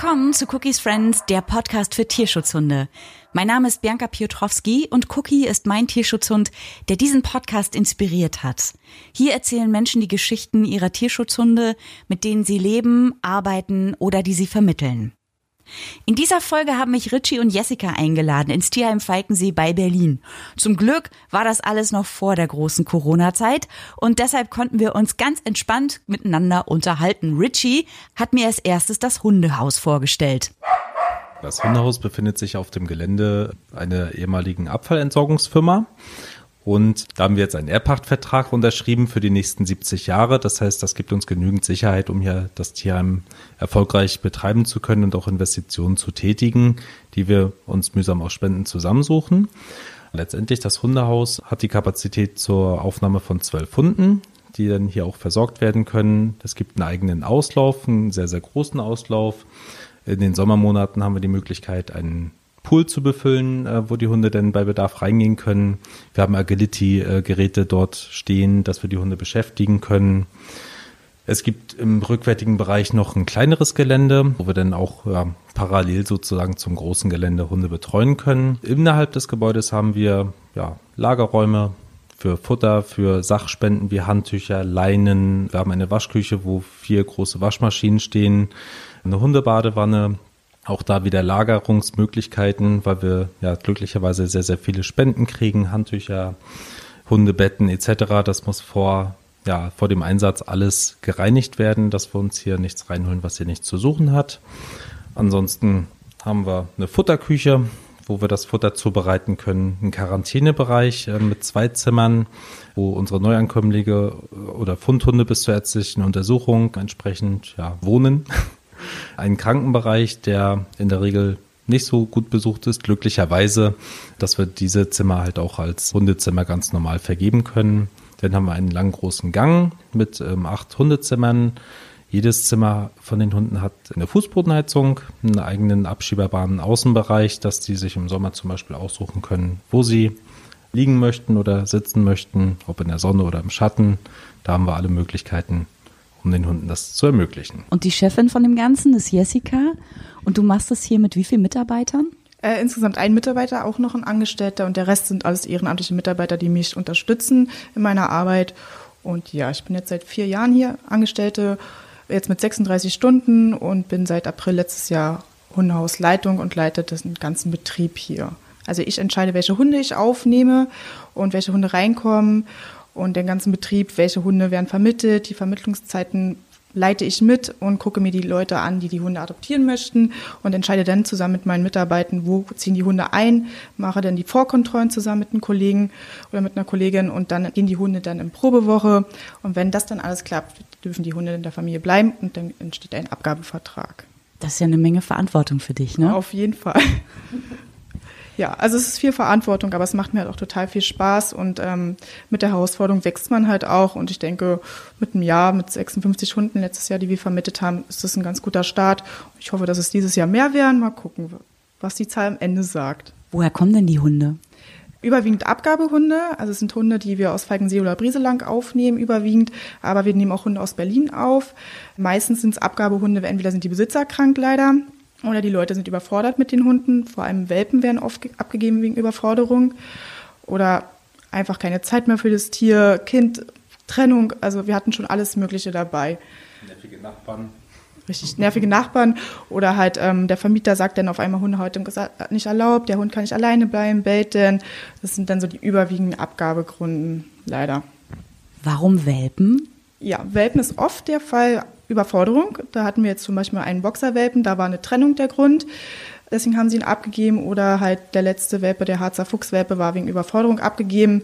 willkommen zu Cookies Friends, der Podcast für Tierschutzhunde. Mein Name ist Bianca Piotrowski und Cookie ist mein Tierschutzhund, der diesen Podcast inspiriert hat. Hier erzählen Menschen die Geschichten ihrer Tierschutzhunde, mit denen sie leben, arbeiten oder die sie vermitteln. In dieser Folge haben mich Richie und Jessica eingeladen ins Tierheim Falkensee bei Berlin. Zum Glück war das alles noch vor der großen Corona-Zeit und deshalb konnten wir uns ganz entspannt miteinander unterhalten. Richie hat mir als erstes das Hundehaus vorgestellt. Das Hundehaus befindet sich auf dem Gelände einer ehemaligen Abfallentsorgungsfirma. Und da haben wir jetzt einen Erbpachtvertrag unterschrieben für die nächsten 70 Jahre. Das heißt, das gibt uns genügend Sicherheit, um hier das Tierheim erfolgreich betreiben zu können und auch Investitionen zu tätigen, die wir uns mühsam aus Spenden zusammensuchen. Letztendlich das Hundehaus hat die Kapazität zur Aufnahme von zwölf Hunden, die dann hier auch versorgt werden können. Es gibt einen eigenen Auslauf, einen sehr, sehr großen Auslauf. In den Sommermonaten haben wir die Möglichkeit, einen Pool zu befüllen, äh, wo die Hunde dann bei Bedarf reingehen können. Wir haben Agility-Geräte dort stehen, dass wir die Hunde beschäftigen können. Es gibt im rückwärtigen Bereich noch ein kleineres Gelände, wo wir dann auch ja, parallel sozusagen zum großen Gelände Hunde betreuen können. Innerhalb des Gebäudes haben wir ja, Lagerräume für Futter, für Sachspenden wie Handtücher, Leinen. Wir haben eine Waschküche, wo vier große Waschmaschinen stehen, eine Hundebadewanne, auch da wieder Lagerungsmöglichkeiten, weil wir ja glücklicherweise sehr, sehr viele Spenden kriegen, Handtücher, Hundebetten etc. Das muss vor, ja, vor dem Einsatz alles gereinigt werden, dass wir uns hier nichts reinholen, was hier nichts zu suchen hat. Ansonsten haben wir eine Futterküche, wo wir das Futter zubereiten können, einen Quarantänebereich äh, mit zwei Zimmern, wo unsere Neuankömmlinge oder Fundhunde bis zur ärztlichen Untersuchung entsprechend ja, wohnen einen Krankenbereich, der in der Regel nicht so gut besucht ist, glücklicherweise, dass wir diese Zimmer halt auch als Hundezimmer ganz normal vergeben können. Dann haben wir einen langen großen Gang mit ähm, acht Hundezimmern. Jedes Zimmer von den Hunden hat eine Fußbodenheizung, einen eigenen abschieberbaren Außenbereich, dass die sich im Sommer zum Beispiel aussuchen können, wo sie liegen möchten oder sitzen möchten, ob in der Sonne oder im Schatten. Da haben wir alle Möglichkeiten, um den Hunden das zu ermöglichen. Und die Chefin von dem Ganzen ist Jessica. Und du machst das hier mit wie vielen Mitarbeitern? Äh, insgesamt ein Mitarbeiter, auch noch ein Angestellter und der Rest sind alles ehrenamtliche Mitarbeiter, die mich unterstützen in meiner Arbeit. Und ja, ich bin jetzt seit vier Jahren hier Angestellte, jetzt mit 36 Stunden und bin seit April letztes Jahr Hundehausleitung und leite den ganzen Betrieb hier. Also ich entscheide, welche Hunde ich aufnehme und welche Hunde reinkommen und den ganzen Betrieb, welche Hunde werden vermittelt, die Vermittlungszeiten leite ich mit und gucke mir die Leute an, die die Hunde adoptieren möchten und entscheide dann zusammen mit meinen Mitarbeitern, wo ziehen die Hunde ein, mache dann die Vorkontrollen zusammen mit einem Kollegen oder mit einer Kollegin und dann gehen die Hunde dann in Probewoche und wenn das dann alles klappt, dürfen die Hunde in der Familie bleiben und dann entsteht ein Abgabevertrag. Das ist ja eine Menge Verantwortung für dich, ne? Auf jeden Fall. Ja, also es ist viel Verantwortung, aber es macht mir halt auch total viel Spaß und ähm, mit der Herausforderung wächst man halt auch und ich denke, mit einem Jahr, mit 56 Hunden letztes Jahr, die wir vermittelt haben, ist das ein ganz guter Start. Ich hoffe, dass es dieses Jahr mehr werden. Mal gucken, was die Zahl am Ende sagt. Woher kommen denn die Hunde? Überwiegend Abgabehunde, also es sind Hunde, die wir aus Falkensee oder Brieselang aufnehmen, überwiegend, aber wir nehmen auch Hunde aus Berlin auf. Meistens sind es Abgabehunde, entweder sind die Besitzer krank leider oder die Leute sind überfordert mit den Hunden. Vor allem Welpen werden oft abgegeben wegen Überforderung. Oder einfach keine Zeit mehr für das Tier, Kind, Trennung. Also wir hatten schon alles Mögliche dabei. Nervige Nachbarn. Richtig, nervige Nachbarn. Oder halt ähm, der Vermieter sagt dann auf einmal, Hunde heute nicht erlaubt, der Hund kann nicht alleine bleiben, bellt denn. Das sind dann so die überwiegenden Abgabegründen, leider. Warum Welpen? Ja, Welpen ist oft der Fall. Überforderung. Da hatten wir jetzt zum Beispiel einen Boxerwelpen, da war eine Trennung der Grund. Deswegen haben sie ihn abgegeben oder halt der letzte Welpe, der Harzer Fuchswelpe, war wegen Überforderung abgegeben.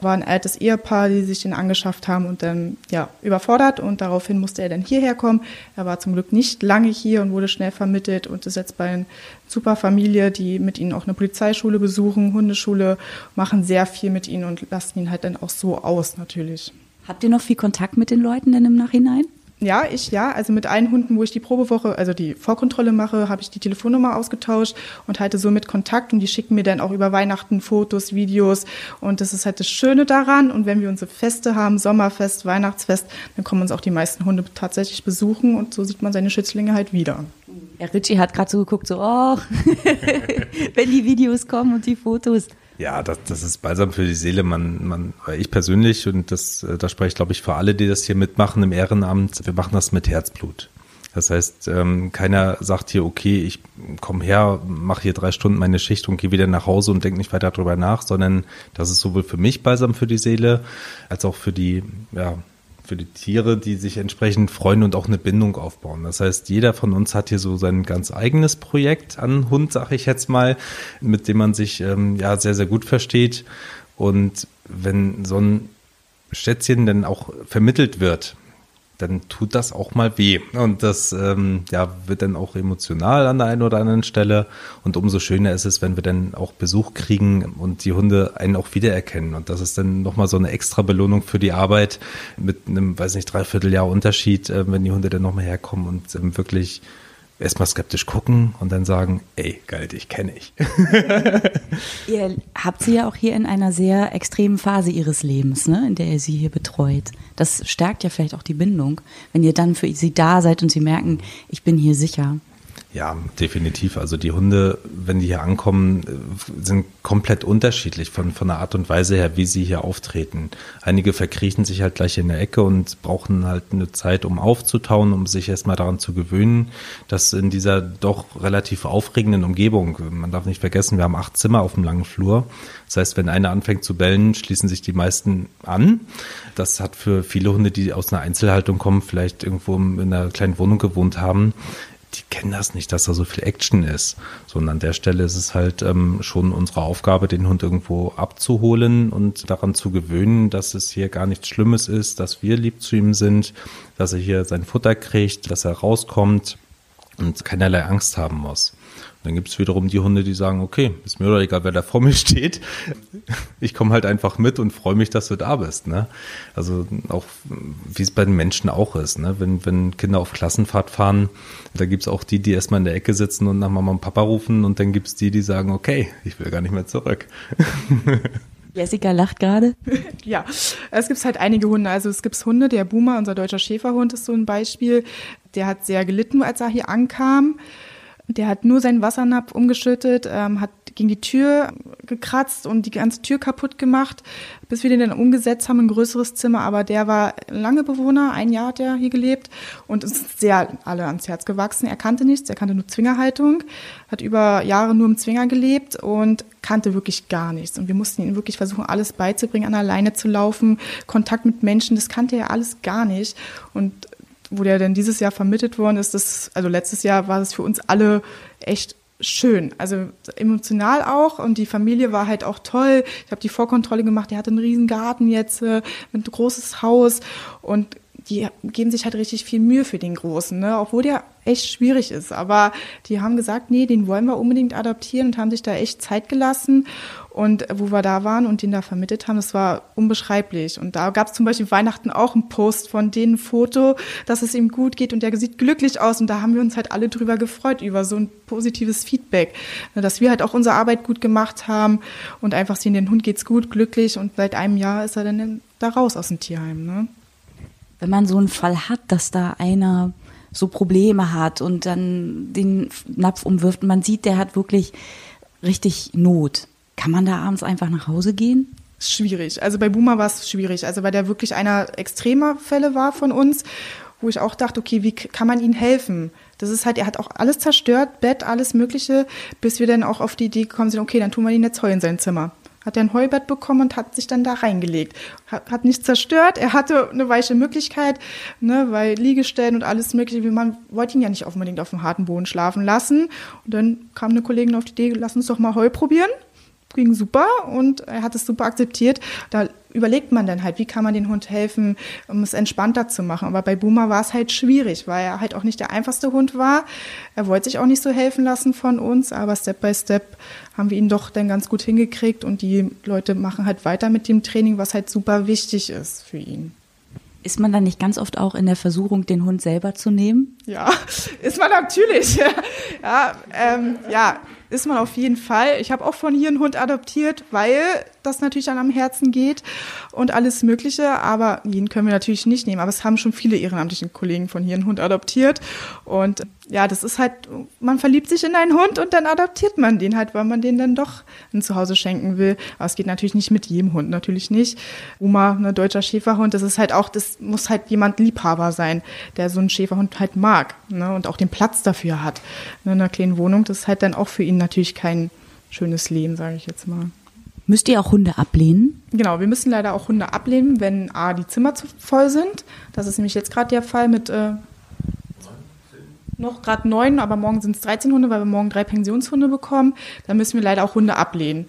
War ein altes Ehepaar, die sich den angeschafft haben und dann ja überfordert und daraufhin musste er dann hierher kommen. Er war zum Glück nicht lange hier und wurde schnell vermittelt und ist jetzt bei einer super Familie, die mit ihnen auch eine Polizeischule besuchen, Hundeschule, machen sehr viel mit ihnen und lassen ihn halt dann auch so aus natürlich. Habt ihr noch viel Kontakt mit den Leuten denn im Nachhinein? Ja, ich ja. Also mit allen Hunden, wo ich die Probewoche, also die Vorkontrolle mache, habe ich die Telefonnummer ausgetauscht und halte somit Kontakt und die schicken mir dann auch über Weihnachten Fotos, Videos und das ist halt das Schöne daran. Und wenn wir unsere Feste haben, Sommerfest, Weihnachtsfest, dann kommen uns auch die meisten Hunde tatsächlich besuchen und so sieht man seine Schützlinge halt wieder. Ja, Richie hat gerade so geguckt, so, oh, wenn die Videos kommen und die Fotos. Ja, das, das ist balsam für die Seele. Man, man, ich persönlich, und das, äh, da spreche ich, glaube ich, für alle, die das hier mitmachen im Ehrenamt, wir machen das mit Herzblut. Das heißt, ähm, keiner sagt hier, okay, ich komme her, mache hier drei Stunden meine Schicht und gehe wieder nach Hause und denke nicht weiter darüber nach, sondern das ist sowohl für mich balsam für die Seele, als auch für die, ja, für die Tiere, die sich entsprechend freuen und auch eine Bindung aufbauen. Das heißt, jeder von uns hat hier so sein ganz eigenes Projekt an Hund, sag ich jetzt mal, mit dem man sich ähm, ja sehr, sehr gut versteht. Und wenn so ein Schätzchen dann auch vermittelt wird, dann tut das auch mal weh. Und das ähm, ja, wird dann auch emotional an der einen oder anderen Stelle. Und umso schöner ist es, wenn wir dann auch Besuch kriegen und die Hunde einen auch wiedererkennen. Und das ist dann nochmal so eine extra Belohnung für die Arbeit mit einem, weiß nicht, Dreivierteljahr Unterschied, äh, wenn die Hunde dann nochmal herkommen und ähm, wirklich erstmal skeptisch gucken und dann sagen, ey, geil, dich kenne ich. ihr habt sie ja auch hier in einer sehr extremen Phase ihres Lebens, ne, in der ihr sie hier betreut. Das stärkt ja vielleicht auch die Bindung, wenn ihr dann für sie da seid und sie merken, ich bin hier sicher. Ja, definitiv. Also die Hunde, wenn die hier ankommen, sind komplett unterschiedlich von, von der Art und Weise her, wie sie hier auftreten. Einige verkriechen sich halt gleich in der Ecke und brauchen halt eine Zeit, um aufzutauen, um sich erstmal daran zu gewöhnen, dass in dieser doch relativ aufregenden Umgebung, man darf nicht vergessen, wir haben acht Zimmer auf dem langen Flur. Das heißt, wenn einer anfängt zu bellen, schließen sich die meisten an. Das hat für viele Hunde, die aus einer Einzelhaltung kommen, vielleicht irgendwo in einer kleinen Wohnung gewohnt haben, die kennen das nicht, dass da so viel Action ist. Sondern an der Stelle ist es halt ähm, schon unsere Aufgabe, den Hund irgendwo abzuholen und daran zu gewöhnen, dass es hier gar nichts Schlimmes ist, dass wir lieb zu ihm sind, dass er hier sein Futter kriegt, dass er rauskommt und keinerlei Angst haben muss. Dann gibt es wiederum die Hunde, die sagen, okay, ist mir doch egal, wer da vor mir steht. Ich komme halt einfach mit und freue mich, dass du da bist. Ne? Also auch, wie es bei den Menschen auch ist. Ne? Wenn, wenn Kinder auf Klassenfahrt fahren, da gibt es auch die, die erstmal in der Ecke sitzen und nach Mama und Papa rufen und dann gibt es die, die sagen, okay, ich will gar nicht mehr zurück. Jessica lacht gerade. Ja, es gibt halt einige Hunde. Also es gibt Hunde, der Boomer, unser deutscher Schäferhund ist so ein Beispiel. Der hat sehr gelitten, als er hier ankam. Der hat nur seinen Wassernapf umgeschüttet, ähm, hat gegen die Tür gekratzt und die ganze Tür kaputt gemacht, bis wir den dann umgesetzt haben, ein größeres Zimmer. Aber der war lange Bewohner, ein Jahr hat er hier gelebt und ist sehr alle ans Herz gewachsen. Er kannte nichts, er kannte nur Zwingerhaltung, hat über Jahre nur im Zwinger gelebt und kannte wirklich gar nichts. Und wir mussten ihm wirklich versuchen, alles beizubringen, an alleine zu laufen, Kontakt mit Menschen, das kannte er alles gar nicht. Und wo der denn dieses Jahr vermittelt worden ist, das, also letztes Jahr war es für uns alle echt schön, also emotional auch und die Familie war halt auch toll. Ich habe die Vorkontrolle gemacht, der hatte einen riesen Garten jetzt, äh, ein großes Haus und die geben sich halt richtig viel Mühe für den Großen, ne? obwohl der echt schwierig ist. Aber die haben gesagt, nee, den wollen wir unbedingt adaptieren und haben sich da echt Zeit gelassen. Und wo wir da waren und den da vermittelt haben, das war unbeschreiblich. Und da gab es zum Beispiel Weihnachten auch einen Post von denen, ein Foto, dass es ihm gut geht und der sieht glücklich aus. Und da haben wir uns halt alle drüber gefreut, über so ein positives Feedback. Ne, dass wir halt auch unsere Arbeit gut gemacht haben und einfach sehen, den Hund geht's gut, glücklich. Und seit einem Jahr ist er dann da raus aus dem Tierheim. Ne? Wenn man so einen Fall hat, dass da einer so Probleme hat und dann den Napf umwirft und man sieht, der hat wirklich richtig Not. Kann man da abends einfach nach Hause gehen? Schwierig. Also bei Boomer war es schwierig. Also weil der wirklich einer extremer Fälle war von uns, wo ich auch dachte, okay, wie kann man ihm helfen? Das ist halt, er hat auch alles zerstört, Bett, alles Mögliche, bis wir dann auch auf die Idee gekommen sind, okay, dann tun wir ihn jetzt Heu in sein Zimmer hat er ein Heubett bekommen und hat sich dann da reingelegt. Hat, hat nichts zerstört, er hatte eine weiche Möglichkeit, ne, weil Liegestellen und alles mögliche, man wollte ihn ja nicht unbedingt auf dem harten Boden schlafen lassen. Und dann kam eine Kollegin auf die Idee, lass uns doch mal Heu probieren ging super und er hat es super akzeptiert. Da überlegt man dann halt, wie kann man den Hund helfen, um es entspannter zu machen. Aber bei Boomer war es halt schwierig, weil er halt auch nicht der einfachste Hund war. Er wollte sich auch nicht so helfen lassen von uns, aber Step by Step haben wir ihn doch dann ganz gut hingekriegt und die Leute machen halt weiter mit dem Training, was halt super wichtig ist für ihn. Ist man dann nicht ganz oft auch in der Versuchung, den Hund selber zu nehmen? Ja, ist man natürlich. ja, ähm, ja, ist man auf jeden Fall. Ich habe auch von hier einen Hund adoptiert, weil das natürlich dann am Herzen geht und alles Mögliche. Aber jeden können wir natürlich nicht nehmen. Aber es haben schon viele ehrenamtlichen Kollegen von hier einen Hund adoptiert. Und ja, das ist halt, man verliebt sich in einen Hund und dann adoptiert man den halt, weil man den dann doch ein Zuhause schenken will. Aber es geht natürlich nicht mit jedem Hund, natürlich nicht. Uma, ein ne, deutscher Schäferhund, das ist halt auch, das muss halt jemand Liebhaber sein, der so einen Schäferhund halt mag ne, und auch den Platz dafür hat. In einer kleinen Wohnung, das ist halt dann auch für ihn natürlich kein schönes Leben, sage ich jetzt mal. Müsst ihr auch Hunde ablehnen? Genau, wir müssen leider auch Hunde ablehnen, wenn A, die Zimmer zu voll sind. Das ist nämlich jetzt gerade der Fall mit äh, noch gerade neun, aber morgen sind es 13 Hunde, weil wir morgen drei Pensionshunde bekommen. Da müssen wir leider auch Hunde ablehnen.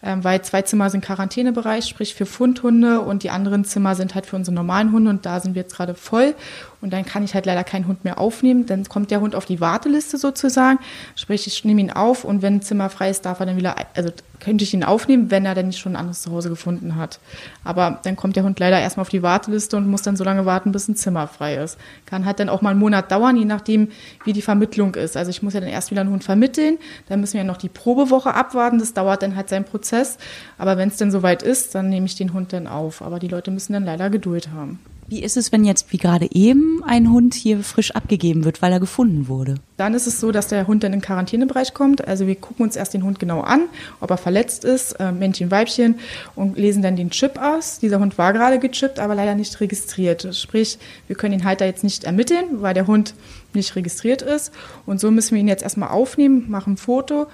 Ähm, weil zwei Zimmer sind Quarantänebereich, sprich für Fundhunde und die anderen Zimmer sind halt für unsere normalen Hunde und da sind wir jetzt gerade voll und dann kann ich halt leider keinen Hund mehr aufnehmen. Dann kommt der Hund auf die Warteliste sozusagen, sprich ich nehme ihn auf und wenn ein Zimmer frei ist, darf er dann wieder, also könnte ich ihn aufnehmen, wenn er dann nicht schon ein anderes Zuhause gefunden hat. Aber dann kommt der Hund leider erstmal auf die Warteliste und muss dann so lange warten, bis ein Zimmer frei ist. Kann halt dann auch mal einen Monat dauern, je nachdem, wie die Vermittlung ist. Also ich muss ja dann erst wieder einen Hund vermitteln, dann müssen wir ja noch die Probewoche abwarten, das dauert dann halt seinen Prozess. Aber wenn es dann soweit ist, dann nehme ich den Hund dann auf. Aber die Leute müssen dann leider Geduld haben. Wie ist es, wenn jetzt wie gerade eben ein Hund hier frisch abgegeben wird, weil er gefunden wurde? Dann ist es so, dass der Hund dann in den Quarantänebereich kommt. Also wir gucken uns erst den Hund genau an, ob er verletzt ist, äh, Männchen, Weibchen und lesen dann den Chip aus. Dieser Hund war gerade gechippt, aber leider nicht registriert. Sprich, wir können den Halter jetzt nicht ermitteln, weil der Hund nicht registriert ist. Und so müssen wir ihn jetzt erstmal aufnehmen, machen ein Foto,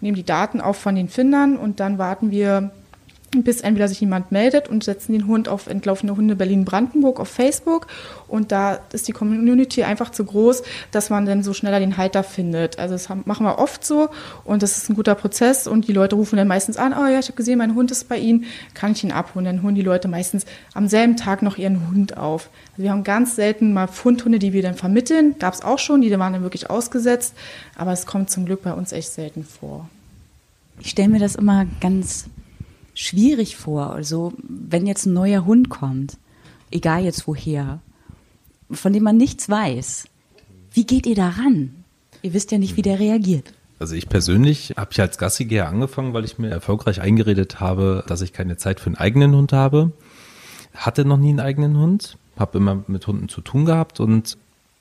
nehmen die Daten auf von den Findern und dann warten wir bis entweder sich jemand meldet und setzen den Hund auf entlaufene Hunde Berlin-Brandenburg auf Facebook und da ist die Community einfach zu groß, dass man dann so schneller den Halter findet. Also das machen wir oft so und das ist ein guter Prozess und die Leute rufen dann meistens an, oh ja, ich habe gesehen, mein Hund ist bei Ihnen, kann ich ihn abholen? Dann holen die Leute meistens am selben Tag noch ihren Hund auf. Also wir haben ganz selten mal Fundhunde, die wir dann vermitteln, gab es auch schon, die waren dann wirklich ausgesetzt, aber es kommt zum Glück bei uns echt selten vor. Ich stelle mir das immer ganz schwierig vor. Also wenn jetzt ein neuer Hund kommt, egal jetzt woher, von dem man nichts weiß, wie geht ihr daran? Ihr wisst ja nicht, wie der reagiert. Also ich persönlich habe ich als Gassigeher angefangen, weil ich mir erfolgreich eingeredet habe, dass ich keine Zeit für einen eigenen Hund habe. Hatte noch nie einen eigenen Hund, habe immer mit Hunden zu tun gehabt und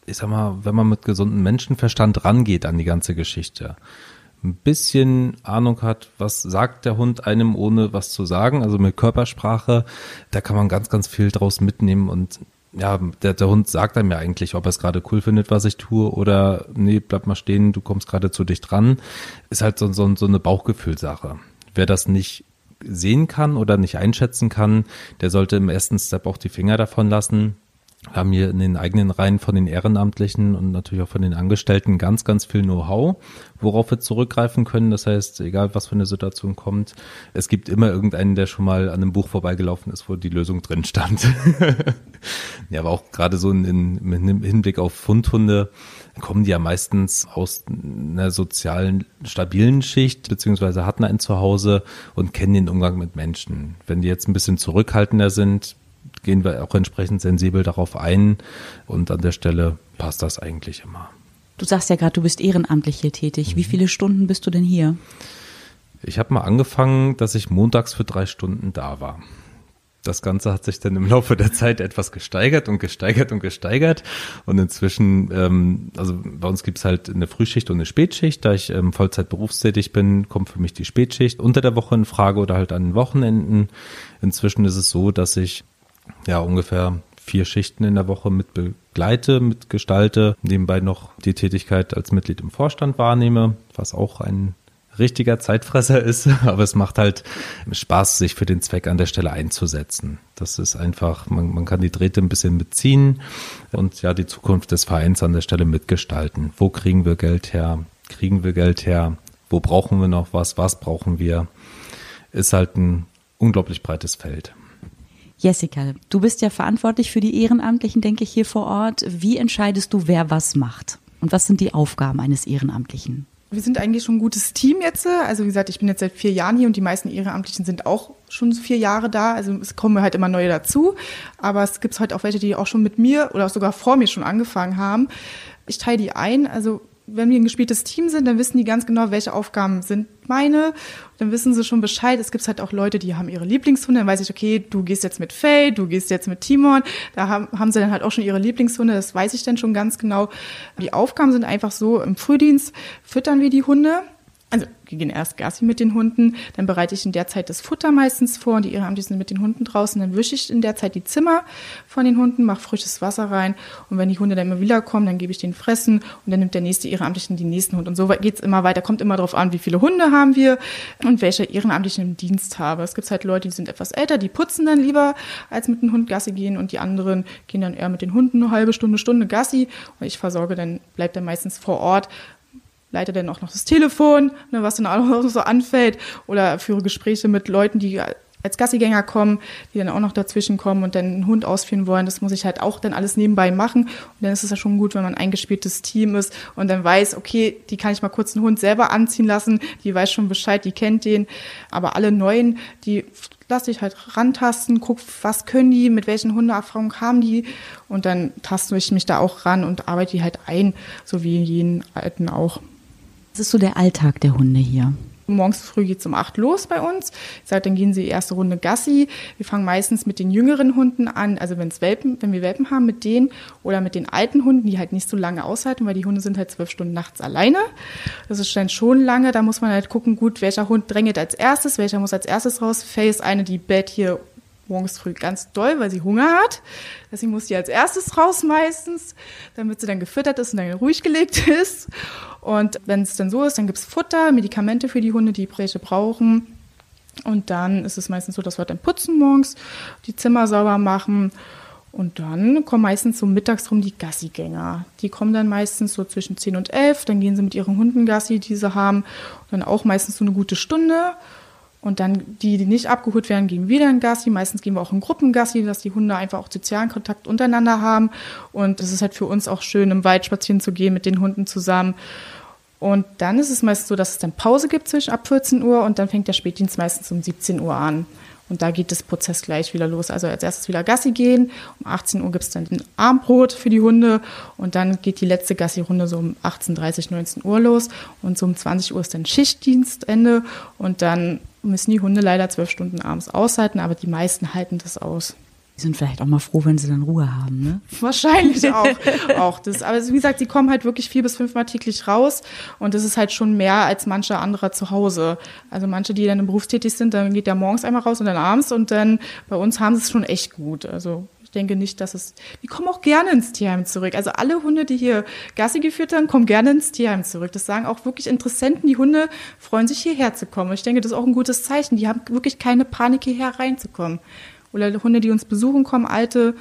ich sag mal, wenn man mit gesundem Menschenverstand rangeht an die ganze Geschichte, ein bisschen Ahnung hat, was sagt der Hund einem, ohne was zu sagen, also mit Körpersprache, da kann man ganz, ganz viel draus mitnehmen und ja, der, der Hund sagt einem ja eigentlich, ob er es gerade cool findet, was ich tue, oder nee, bleib mal stehen, du kommst gerade zu dicht dran. Ist halt so, so, so eine Bauchgefühlsache. Wer das nicht sehen kann oder nicht einschätzen kann, der sollte im ersten Step auch die Finger davon lassen haben hier in den eigenen Reihen von den Ehrenamtlichen und natürlich auch von den Angestellten ganz, ganz viel Know-how, worauf wir zurückgreifen können. Das heißt, egal was für eine Situation kommt, es gibt immer irgendeinen, der schon mal an einem Buch vorbeigelaufen ist, wo die Lösung drin stand. ja, aber auch gerade so in, in, im Hinblick auf Fundhunde kommen die ja meistens aus einer sozialen, stabilen Schicht, beziehungsweise hatten ein Zuhause und kennen den Umgang mit Menschen. Wenn die jetzt ein bisschen zurückhaltender sind, gehen wir auch entsprechend sensibel darauf ein und an der Stelle passt das eigentlich immer. Du sagst ja gerade, du bist ehrenamtlich hier tätig. Wie mhm. viele Stunden bist du denn hier? Ich habe mal angefangen, dass ich montags für drei Stunden da war. Das Ganze hat sich dann im Laufe der Zeit etwas gesteigert und gesteigert und gesteigert. Und inzwischen, ähm, also bei uns gibt's halt eine Frühschicht und eine Spätschicht. Da ich ähm, Vollzeit berufstätig bin, kommt für mich die Spätschicht unter der Woche in Frage oder halt an den Wochenenden. Inzwischen ist es so, dass ich ja ungefähr vier Schichten in der Woche mit begleite, mit gestalte, nebenbei noch die Tätigkeit als Mitglied im Vorstand wahrnehme, was auch ein richtiger Zeitfresser ist, aber es macht halt Spaß, sich für den Zweck an der Stelle einzusetzen. Das ist einfach, man, man kann die Drähte ein bisschen mitziehen und ja, die Zukunft des Vereins an der Stelle mitgestalten. Wo kriegen wir Geld her? Kriegen wir Geld her? Wo brauchen wir noch was? Was brauchen wir? Ist halt ein unglaublich breites Feld. Jessica, du bist ja verantwortlich für die Ehrenamtlichen, denke ich, hier vor Ort. Wie entscheidest du, wer was macht? Und was sind die Aufgaben eines Ehrenamtlichen? Wir sind eigentlich schon ein gutes Team jetzt. Also wie gesagt, ich bin jetzt seit vier Jahren hier und die meisten Ehrenamtlichen sind auch schon vier Jahre da. Also es kommen halt immer neue dazu. Aber es gibt heute auch welche, die auch schon mit mir oder sogar vor mir schon angefangen haben. Ich teile die ein. Also wenn wir ein gespieltes Team sind, dann wissen die ganz genau, welche Aufgaben sind meine. Dann wissen sie schon Bescheid. Es gibt halt auch Leute, die haben ihre Lieblingshunde. Dann weiß ich, okay, du gehst jetzt mit Faye, du gehst jetzt mit Timon. Da haben, haben sie dann halt auch schon ihre Lieblingshunde. Das weiß ich dann schon ganz genau. Die Aufgaben sind einfach so, im Frühdienst füttern wir die Hunde also wir gehen erst Gassi mit den Hunden, dann bereite ich in der Zeit das Futter meistens vor und die Ehrenamtlichen sind mit den Hunden draußen, dann wische ich in der Zeit die Zimmer von den Hunden, mache frisches Wasser rein und wenn die Hunde dann immer wieder kommen, dann gebe ich denen Fressen und dann nimmt der nächste Ehrenamtliche den nächsten Hund und so geht's immer weiter, kommt immer darauf an, wie viele Hunde haben wir und welche Ehrenamtlichen im Dienst habe. Es gibt halt Leute, die sind etwas älter, die putzen dann lieber, als mit dem Hund Gassi gehen und die anderen gehen dann eher mit den Hunden eine halbe Stunde, Stunde Gassi und ich versorge dann, bleibt dann meistens vor Ort leite dann auch noch das Telefon, ne, was dann auch so anfällt, oder führe Gespräche mit Leuten, die als Gassigänger kommen, die dann auch noch dazwischen kommen und dann einen Hund ausführen wollen. Das muss ich halt auch dann alles nebenbei machen. Und dann ist es ja schon gut, wenn man ein eingespieltes Team ist und dann weiß, okay, die kann ich mal kurz einen Hund selber anziehen lassen, die weiß schon Bescheid, die kennt den. Aber alle Neuen, die lasse ich halt rantasten, guck, was können die, mit welchen Hundeerfahrungen haben die und dann taste ich mich da auch ran und arbeite die halt ein, so wie jeden Alten auch. Ist so der Alltag der Hunde hier? Morgens früh geht es um acht los bei uns. Ich sage, dann gehen sie die erste Runde Gassi. Wir fangen meistens mit den jüngeren Hunden an, also wenn's Welpen, wenn wir Welpen haben, mit denen oder mit den alten Hunden, die halt nicht so lange aushalten, weil die Hunde sind halt zwölf Stunden nachts alleine. Das ist dann schon lange. Da muss man halt gucken, gut, welcher Hund drängelt als erstes, welcher muss als erstes raus. Faye ist eine, die bellt hier morgens früh ganz doll, weil sie Hunger hat. Deswegen muss sie als erstes raus meistens, damit sie dann gefüttert ist und dann ruhig gelegt ist. Und wenn es dann so ist, dann gibt es Futter, Medikamente für die Hunde, die welche brauchen. Und dann ist es meistens so, dass wir dann putzen morgens, die Zimmer sauber machen. Und dann kommen meistens so mittags rum die Gassigänger. Die kommen dann meistens so zwischen 10 und 11. Dann gehen sie mit ihren Hunden Gassi, die sie haben. Und dann auch meistens so eine gute Stunde. Und dann die, die nicht abgeholt werden, gehen wieder in Gassi. Meistens gehen wir auch in Gruppengassi, dass die Hunde einfach auch sozialen Kontakt untereinander haben. Und es ist halt für uns auch schön, im Wald spazieren zu gehen mit den Hunden zusammen. Und dann ist es meistens so, dass es dann Pause gibt zwischen ab 14 Uhr und dann fängt der Spätdienst meistens um 17 Uhr an. Und da geht das Prozess gleich wieder los. Also als erstes wieder Gassi gehen. Um 18 Uhr gibt es dann ein Armbrot für die Hunde. Und dann geht die letzte Gassi-Runde so um 18.30, 19 Uhr los. Und so um 20 Uhr ist dann Schichtdienstende. Und dann müssen die Hunde leider zwölf Stunden abends aushalten, aber die meisten halten das aus. Die sind vielleicht auch mal froh, wenn sie dann Ruhe haben, ne? Wahrscheinlich auch. auch das. Aber wie gesagt, sie kommen halt wirklich vier bis fünfmal täglich raus und das ist halt schon mehr als manche anderer zu Hause. Also manche, die dann im Berufstätig sind, dann geht der morgens einmal raus und dann abends und dann bei uns haben sie es schon echt gut. Also ich denke nicht, dass es. Die kommen auch gerne ins Tierheim zurück. Also alle Hunde, die hier Gassi geführt haben, kommen gerne ins Tierheim zurück. Das sagen auch wirklich Interessenten. Die Hunde freuen sich hierher zu kommen. Und ich denke, das ist auch ein gutes Zeichen. Die haben wirklich keine Panik, hierher reinzukommen. Oder Hunde, die uns besuchen kommen, alte,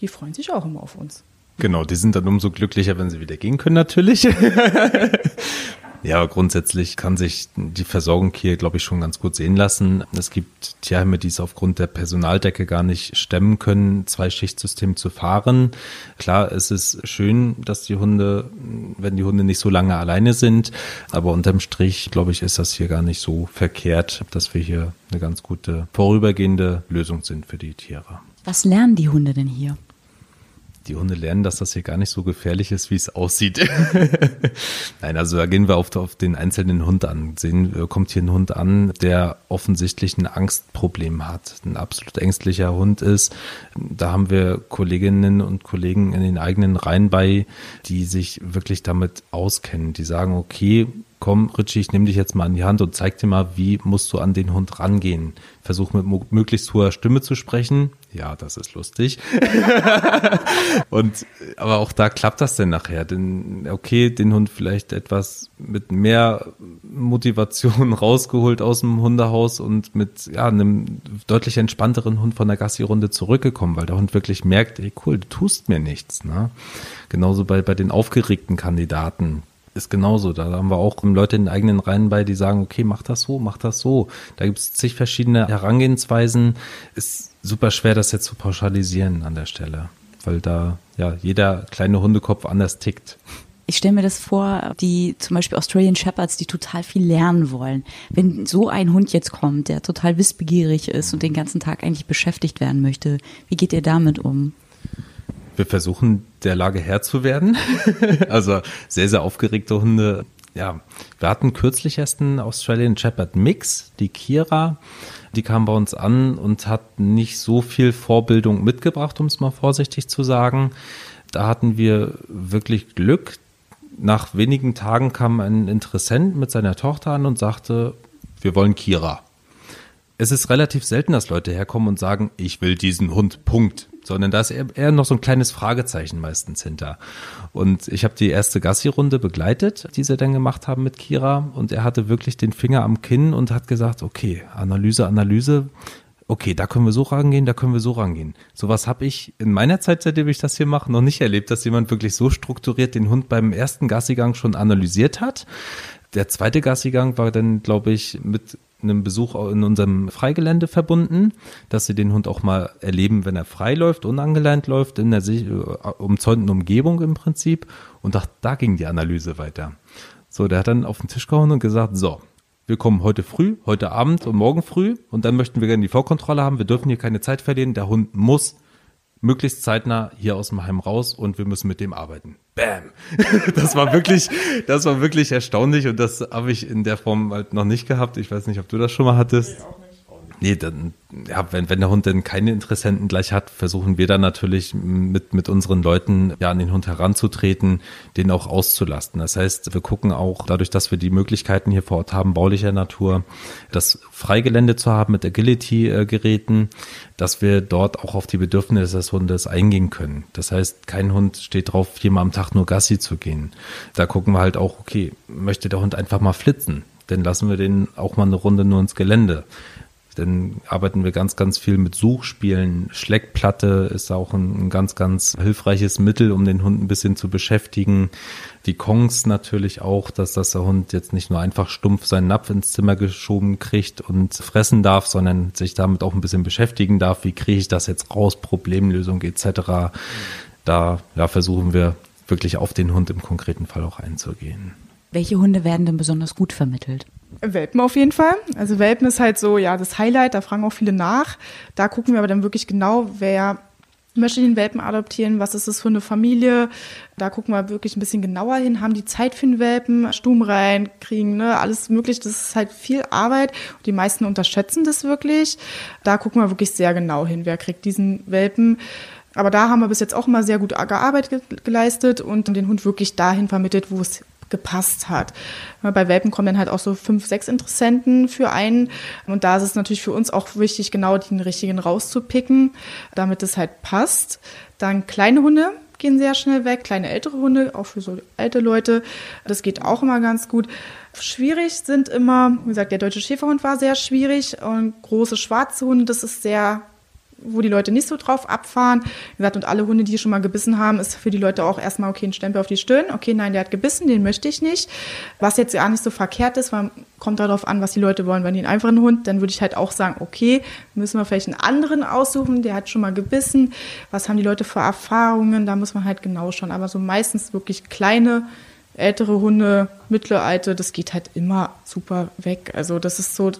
die freuen sich auch immer auf uns. Genau, die sind dann umso glücklicher, wenn sie wieder gehen können, natürlich. Ja, grundsätzlich kann sich die Versorgung hier, glaube ich, schon ganz gut sehen lassen. Es gibt Tierheime, die es aufgrund der Personaldecke gar nicht stemmen können, zwei Schichtsystem zu fahren. Klar, es ist schön, dass die Hunde, wenn die Hunde nicht so lange alleine sind, aber unterm Strich, glaube ich, ist das hier gar nicht so verkehrt, dass wir hier eine ganz gute vorübergehende Lösung sind für die Tiere. Was lernen die Hunde denn hier? Die Hunde lernen, dass das hier gar nicht so gefährlich ist, wie es aussieht. Nein, also da gehen wir auf, auf, den einzelnen Hund an. Sehen, äh, kommt hier ein Hund an, der offensichtlich ein Angstproblem hat, ein absolut ängstlicher Hund ist. Da haben wir Kolleginnen und Kollegen in den eigenen Reihen bei, die sich wirklich damit auskennen. Die sagen, okay, komm, Richie, ich nehme dich jetzt mal an die Hand und zeig dir mal, wie musst du an den Hund rangehen. Versuch mit möglichst hoher Stimme zu sprechen. Ja, das ist lustig. und, aber auch da klappt das denn nachher. Denn, okay, den Hund vielleicht etwas mit mehr Motivation rausgeholt aus dem Hundehaus und mit, ja, einem deutlich entspannteren Hund von der Gassi-Runde zurückgekommen, weil der Hund wirklich merkt, ey, cool, du tust mir nichts, ne? Genauso bei, bei den aufgeregten Kandidaten ist genauso. Da haben wir auch Leute in eigenen Reihen bei, die sagen, okay, mach das so, mach das so. Da gibt es zig verschiedene Herangehensweisen. Ist super schwer, das jetzt zu pauschalisieren an der Stelle, weil da ja jeder kleine Hundekopf anders tickt. Ich stelle mir das vor, die zum Beispiel Australian Shepherds, die total viel lernen wollen. Wenn so ein Hund jetzt kommt, der total wissbegierig ist und den ganzen Tag eigentlich beschäftigt werden möchte, wie geht ihr damit um? Wir versuchen der Lage Herr zu werden. also sehr, sehr aufgeregte Hunde. Ja, wir hatten kürzlich erst einen Australian Shepherd Mix, die Kira. Die kam bei uns an und hat nicht so viel Vorbildung mitgebracht, um es mal vorsichtig zu sagen. Da hatten wir wirklich Glück. Nach wenigen Tagen kam ein Interessent mit seiner Tochter an und sagte, wir wollen Kira. Es ist relativ selten, dass Leute herkommen und sagen, ich will diesen Hund, Punkt. Sondern da ist eher noch so ein kleines Fragezeichen meistens hinter. Und ich habe die erste Gassi-Runde begleitet, die sie dann gemacht haben mit Kira. Und er hatte wirklich den Finger am Kinn und hat gesagt, okay, Analyse, Analyse, okay, da können wir so rangehen, da können wir so rangehen. Sowas habe ich in meiner Zeit, seitdem ich das hier mache, noch nicht erlebt, dass jemand wirklich so strukturiert den Hund beim ersten Gassigang schon analysiert hat. Der zweite Gassigang war dann, glaube ich, mit einem Besuch in unserem Freigelände verbunden, dass sie den Hund auch mal erleben, wenn er frei läuft, unangeleint läuft, in der äh, umzäunten Umgebung im Prinzip. Und da, da ging die Analyse weiter. So, der hat dann auf den Tisch gehauen und gesagt, so, wir kommen heute früh, heute Abend und morgen früh und dann möchten wir gerne die Vorkontrolle haben. Wir dürfen hier keine Zeit verlieren. Der Hund muss möglichst zeitnah hier aus dem Heim raus und wir müssen mit dem arbeiten. Bam! Das war wirklich, das war wirklich erstaunlich und das habe ich in der Form halt noch nicht gehabt. Ich weiß nicht, ob du das schon mal hattest. Nee, dann, ja, wenn, wenn der Hund denn keine Interessenten gleich hat, versuchen wir dann natürlich mit, mit unseren Leuten ja an den Hund heranzutreten, den auch auszulasten. Das heißt, wir gucken auch dadurch, dass wir die Möglichkeiten hier vor Ort haben, baulicher Natur, das Freigelände zu haben mit Agility-Geräten, dass wir dort auch auf die Bedürfnisse des Hundes eingehen können. Das heißt, kein Hund steht drauf, viermal am Tag nur Gassi zu gehen. Da gucken wir halt auch, okay, möchte der Hund einfach mal flitzen? Dann lassen wir den auch mal eine Runde nur ins Gelände. Dann arbeiten wir ganz, ganz viel mit Suchspielen. Schleckplatte ist auch ein, ein, ganz, ganz hilfreiches Mittel, um den Hund ein bisschen zu beschäftigen. Die Kongs natürlich auch, dass, dass der Hund jetzt nicht nur einfach stumpf seinen Napf ins Zimmer geschoben kriegt und fressen darf, sondern sich damit auch ein bisschen beschäftigen darf. Wie kriege ich das jetzt raus? Problemlösung etc. Da ja, versuchen wir wirklich auf den Hund im konkreten Fall auch einzugehen. Welche Hunde werden denn besonders gut vermittelt? Welpen auf jeden Fall. Also Welpen ist halt so, ja, das Highlight, da fragen auch viele nach. Da gucken wir aber dann wirklich genau, wer möchte den Welpen adoptieren, was ist das für eine Familie. Da gucken wir wirklich ein bisschen genauer hin, haben die Zeit für den Welpen, Stumm rein, kriegen, ne, alles möglich. Das ist halt viel Arbeit. Die meisten unterschätzen das wirklich. Da gucken wir wirklich sehr genau hin, wer kriegt diesen Welpen. Aber da haben wir bis jetzt auch immer sehr gut gearbeitet geleistet und den Hund wirklich dahin vermittelt, wo es gepasst hat. Bei Welpen kommen dann halt auch so fünf, sechs Interessenten für einen. Und da ist es natürlich für uns auch wichtig, genau den richtigen rauszupicken, damit es halt passt. Dann kleine Hunde gehen sehr schnell weg, kleine ältere Hunde, auch für so alte Leute. Das geht auch immer ganz gut. Schwierig sind immer, wie gesagt, der deutsche Schäferhund war sehr schwierig und große schwarze Hunde, das ist sehr wo die Leute nicht so drauf abfahren. Wie gesagt, und alle Hunde, die schon mal gebissen haben, ist für die Leute auch erstmal, okay, ein Stempel auf die Stirn. Okay, nein, der hat gebissen, den möchte ich nicht. Was jetzt gar nicht so verkehrt ist, weil kommt darauf an, was die Leute wollen. Wenn die einen einfachen Hund, dann würde ich halt auch sagen, okay, müssen wir vielleicht einen anderen aussuchen, der hat schon mal gebissen. Was haben die Leute für Erfahrungen? Da muss man halt genau schauen. Aber so meistens wirklich kleine, ältere Hunde, mittelalte, das geht halt immer super weg. Also das ist so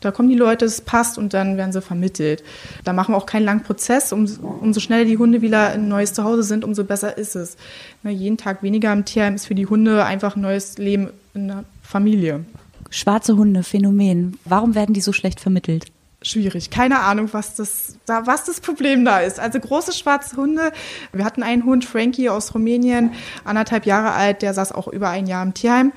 da kommen die Leute, es passt und dann werden sie vermittelt. Da machen wir auch keinen langen Prozess. Um, umso schneller die Hunde wieder ein neues Zuhause sind, umso besser ist es. Na, jeden Tag weniger im Tierheim ist für die Hunde einfach ein neues Leben in der Familie. Schwarze Hunde, Phänomen. Warum werden die so schlecht vermittelt? Schwierig. Keine Ahnung, was das, da, was das Problem da ist. Also große schwarze Hunde. Wir hatten einen Hund, Frankie aus Rumänien, anderthalb Jahre alt, der saß auch über ein Jahr im Tierheim,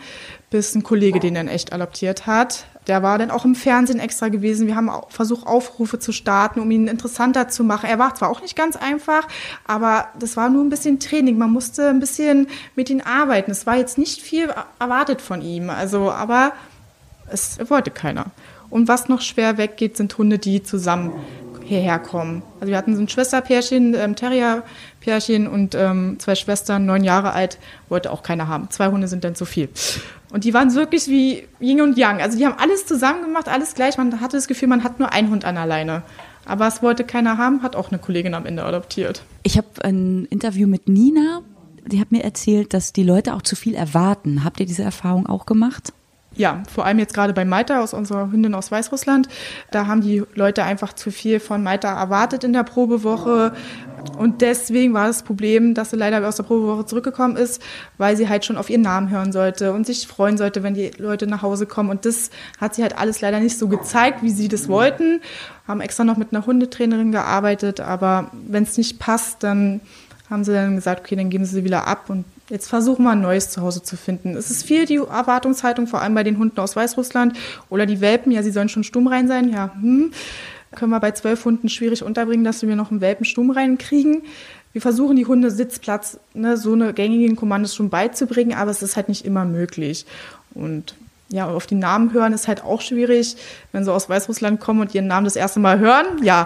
bis ein Kollege den dann echt adoptiert hat der war dann auch im Fernsehen extra gewesen. Wir haben versucht, Aufrufe zu starten, um ihn interessanter zu machen. Er war zwar auch nicht ganz einfach, aber das war nur ein bisschen Training. Man musste ein bisschen mit ihm arbeiten. Es war jetzt nicht viel erwartet von ihm. Also, aber es wollte keiner. Und was noch schwer weggeht, sind Hunde, die zusammen hierher kommen. Also wir hatten so ein Schwesterpärchen, ähm, Terrierpärchen und ähm, zwei Schwestern, neun Jahre alt, wollte auch keiner haben. Zwei Hunde sind dann zu viel. Und die waren wirklich wie Yin und Yang. Also die haben alles zusammen gemacht, alles gleich. Man hatte das Gefühl, man hat nur einen Hund an alleine. Aber es wollte keiner haben, hat auch eine Kollegin am Ende adoptiert. Ich habe ein Interview mit Nina. Die hat mir erzählt, dass die Leute auch zu viel erwarten. Habt ihr diese Erfahrung auch gemacht? Ja, vor allem jetzt gerade bei Malta aus unserer Hündin aus Weißrussland. Da haben die Leute einfach zu viel von Malta erwartet in der Probewoche. Und deswegen war das Problem, dass sie leider aus der Probewoche zurückgekommen ist, weil sie halt schon auf ihren Namen hören sollte und sich freuen sollte, wenn die Leute nach Hause kommen. Und das hat sie halt alles leider nicht so gezeigt, wie sie das wollten. Haben extra noch mit einer Hundetrainerin gearbeitet, aber wenn es nicht passt, dann haben sie dann gesagt, okay, dann geben sie sie wieder ab und Jetzt versuchen wir ein neues Zuhause zu finden. Es ist viel die Erwartungshaltung, vor allem bei den Hunden aus Weißrussland oder die Welpen. Ja, sie sollen schon stumm rein sein. Ja, hm. Können wir bei zwölf Hunden schwierig unterbringen, dass wir noch einen Welpen stumm reinkriegen. Wir versuchen die Hunde Sitzplatz, ne, so eine gängigen Kommandos schon beizubringen, aber es ist halt nicht immer möglich. Und ja, auf die Namen hören ist halt auch schwierig. Wenn sie aus Weißrussland kommen und ihren Namen das erste Mal hören, ja,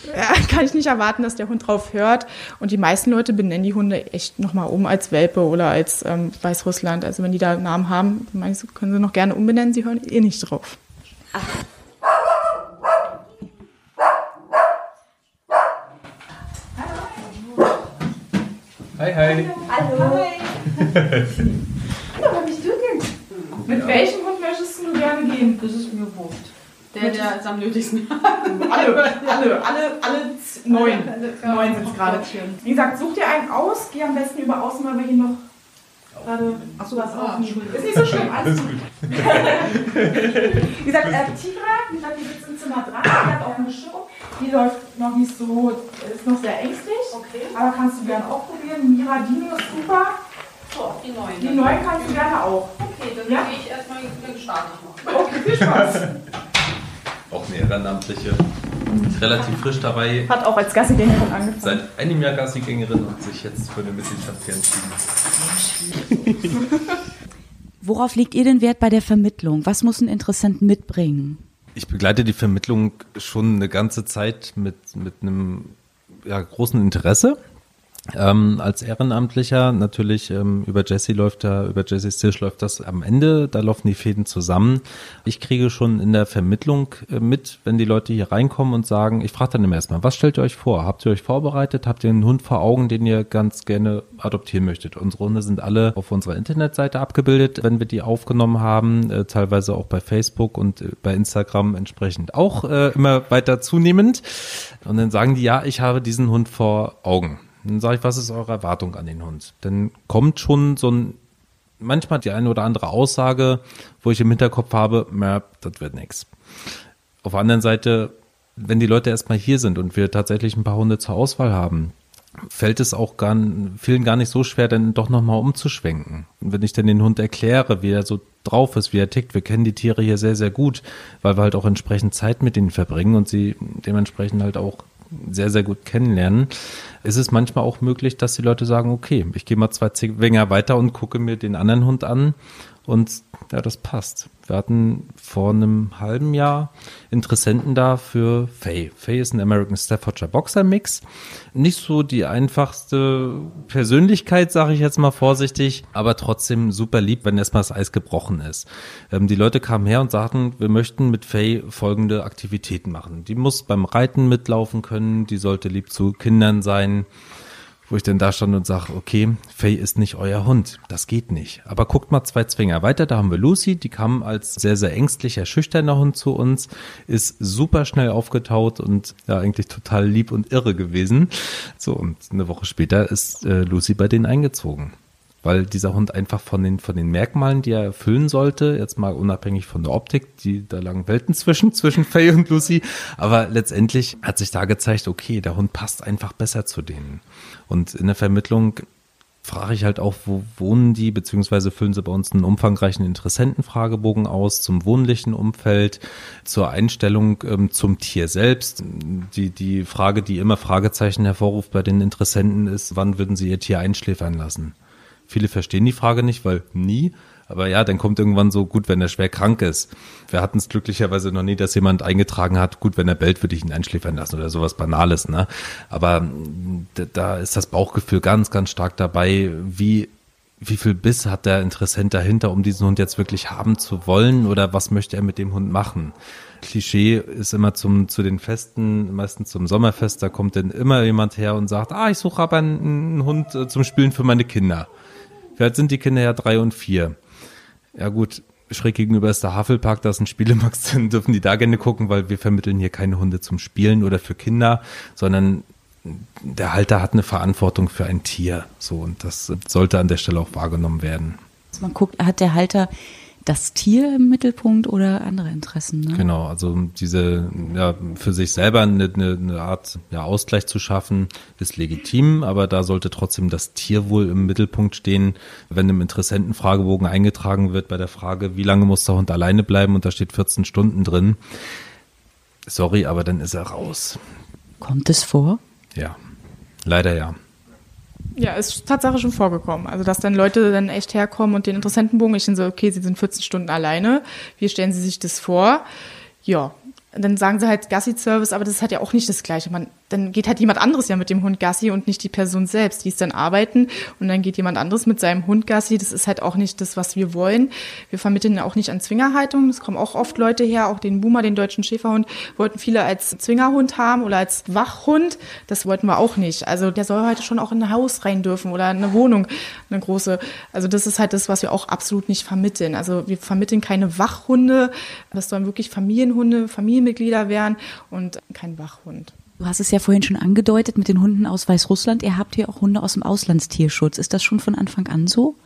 kann ich nicht erwarten, dass der Hund drauf hört. Und die meisten Leute benennen die Hunde echt nochmal um als Welpe oder als ähm, Weißrussland. Also wenn die da Namen haben, meinst du, können sie noch gerne umbenennen, sie hören eh nicht drauf. Ach. Hi, hi. Hallo. Hi. Hallo, wer bist du denn? Mit welchem du gerne gehen? Das ist mir wurscht. Der, der ist am nötigsten. alle, alle, alle, alle neun. Neun sind es gerade. Wie gesagt, such dir einen aus, geh am besten über außen, weil wir hier noch gerade. Achso, was auch nicht. Ist nicht so schlimm, alles gut. wie gesagt, äh, Tigra, wie gesagt, die sitzt im Zimmer dran, die hat auch eine Show. Die läuft noch nicht so, ist noch sehr ängstlich. Okay. Aber kannst du gerne auch probieren. Mira Dino ist super. Die neuen. Die neuen kannst du gerne auch. Okay, dann ja? gehe ich erstmal, dann starte ich mal. Okay, viel Spaß. auch eine Ehrenamtliche. Ist relativ frisch dabei. Hat auch als Gassigängerin angefangen. Seit einem Jahr Gassigängerin und sich jetzt für eine Mitgliedschaft hier entschieden. Worauf liegt ihr den Wert bei der Vermittlung? Was muss ein Interessent mitbringen? Ich begleite die Vermittlung schon eine ganze Zeit mit, mit einem ja, großen Interesse. Ähm, als Ehrenamtlicher natürlich ähm, über Jesse läuft da, über Jessys Tisch läuft das am Ende, da laufen die Fäden zusammen. Ich kriege schon in der Vermittlung äh, mit, wenn die Leute hier reinkommen und sagen, ich frage dann immer erstmal, was stellt ihr euch vor? Habt ihr euch vorbereitet? Habt ihr einen Hund vor Augen, den ihr ganz gerne adoptieren möchtet? Unsere Hunde sind alle auf unserer Internetseite abgebildet, wenn wir die aufgenommen haben, äh, teilweise auch bei Facebook und äh, bei Instagram entsprechend auch äh, immer weiter zunehmend. Und dann sagen die, ja, ich habe diesen Hund vor Augen. Dann sage ich, was ist eure Erwartung an den Hund? Dann kommt schon so ein, manchmal die eine oder andere Aussage, wo ich im Hinterkopf habe, das wird nichts. Auf der anderen Seite, wenn die Leute erstmal hier sind und wir tatsächlich ein paar Hunde zur Auswahl haben, fällt es auch gar, vielen gar nicht so schwer, dann doch nochmal umzuschwenken. Und wenn ich dann den Hund erkläre, wie er so drauf ist, wie er tickt, wir kennen die Tiere hier sehr, sehr gut, weil wir halt auch entsprechend Zeit mit ihnen verbringen und sie dementsprechend halt auch sehr, sehr gut kennenlernen, ist es manchmal auch möglich, dass die Leute sagen, okay, ich gehe mal zwei Zwänger weiter und gucke mir den anderen Hund an und ja, das passt. Wir hatten vor einem halben Jahr Interessenten da für Faye. Faye ist ein American Staffordshire Boxer Mix. Nicht so die einfachste Persönlichkeit, sage ich jetzt mal vorsichtig, aber trotzdem super lieb, wenn erstmal das Eis gebrochen ist. Ähm, die Leute kamen her und sagten, wir möchten mit Faye folgende Aktivitäten machen. Die muss beim Reiten mitlaufen können, die sollte lieb zu Kindern sein wo ich dann da stand und sage, okay, Faye ist nicht euer Hund, das geht nicht. Aber guckt mal zwei Zwinger weiter, da haben wir Lucy, die kam als sehr, sehr ängstlicher, schüchterner Hund zu uns, ist super schnell aufgetaut und ja, eigentlich total lieb und irre gewesen. So, und eine Woche später ist äh, Lucy bei denen eingezogen weil dieser Hund einfach von den, von den Merkmalen, die er erfüllen sollte, jetzt mal unabhängig von der Optik, die, da lagen Welten zwischen, zwischen Faye und Lucy, aber letztendlich hat sich da gezeigt, okay, der Hund passt einfach besser zu denen. Und in der Vermittlung frage ich halt auch, wo wohnen die, beziehungsweise füllen sie bei uns einen umfangreichen Interessentenfragebogen aus zum wohnlichen Umfeld, zur Einstellung ähm, zum Tier selbst. Die, die Frage, die immer Fragezeichen hervorruft bei den Interessenten ist, wann würden sie ihr Tier einschläfern lassen? Viele verstehen die Frage nicht, weil nie. Aber ja, dann kommt irgendwann so gut, wenn er schwer krank ist. Wir hatten es glücklicherweise noch nie, dass jemand eingetragen hat, gut, wenn er bellt, würde ich ihn einschläfern lassen oder sowas Banales. Ne? Aber da ist das Bauchgefühl ganz, ganz stark dabei, wie wie viel Biss hat der Interessent dahinter, um diesen Hund jetzt wirklich haben zu wollen oder was möchte er mit dem Hund machen? Klischee ist immer zum, zu den Festen, meistens zum Sommerfest, da kommt dann immer jemand her und sagt, ah, ich suche aber einen, einen Hund äh, zum Spielen für meine Kinder. Alt sind die Kinder ja drei und vier? Ja gut, schräg gegenüber ist der Havelpark, da ist ein Spielemax, dann dürfen die da gerne gucken, weil wir vermitteln hier keine Hunde zum Spielen oder für Kinder, sondern der Halter hat eine Verantwortung für ein Tier. So, und das sollte an der Stelle auch wahrgenommen werden. Man guckt, hat der Halter das Tier im Mittelpunkt oder andere Interessen. Ne? Genau, also diese ja für sich selber eine, eine Art ja, Ausgleich zu schaffen, ist legitim, aber da sollte trotzdem das Tierwohl im Mittelpunkt stehen. Wenn im Interessentenfragebogen eingetragen wird bei der Frage, wie lange muss der Hund alleine bleiben und da steht 14 Stunden drin, sorry, aber dann ist er raus. Kommt es vor? Ja, leider ja. Ja, ist Tatsache schon vorgekommen. Also, dass dann Leute dann echt herkommen und den Interessentenbogen, ich dann so, okay, sie sind 14 Stunden alleine. Wie stellen sie sich das vor? Ja, dann sagen sie halt Gassi-Service, aber das halt ja auch nicht das Gleiche. Man, dann geht halt jemand anderes ja mit dem Hund Gassi und nicht die Person selbst. Die ist dann arbeiten und dann geht jemand anderes mit seinem Hund Gassi. Das ist halt auch nicht das, was wir wollen. Wir vermitteln ja auch nicht an Zwingerhaltung. Es kommen auch oft Leute her, auch den Boomer, den deutschen Schäferhund, wollten viele als Zwingerhund haben oder als Wachhund. Das wollten wir auch nicht. Also der soll heute schon auch in ein Haus rein dürfen oder eine Wohnung, eine große. Also das ist halt das, was wir auch absolut nicht vermitteln. Also wir vermitteln keine Wachhunde. Das sollen wirklich Familienhunde, Familienmitglieder werden und kein Wachhund. Du hast es ja vorhin schon angedeutet mit den Hunden aus Weißrussland. Ihr habt hier auch Hunde aus dem Auslandstierschutz. Ist das schon von Anfang an so?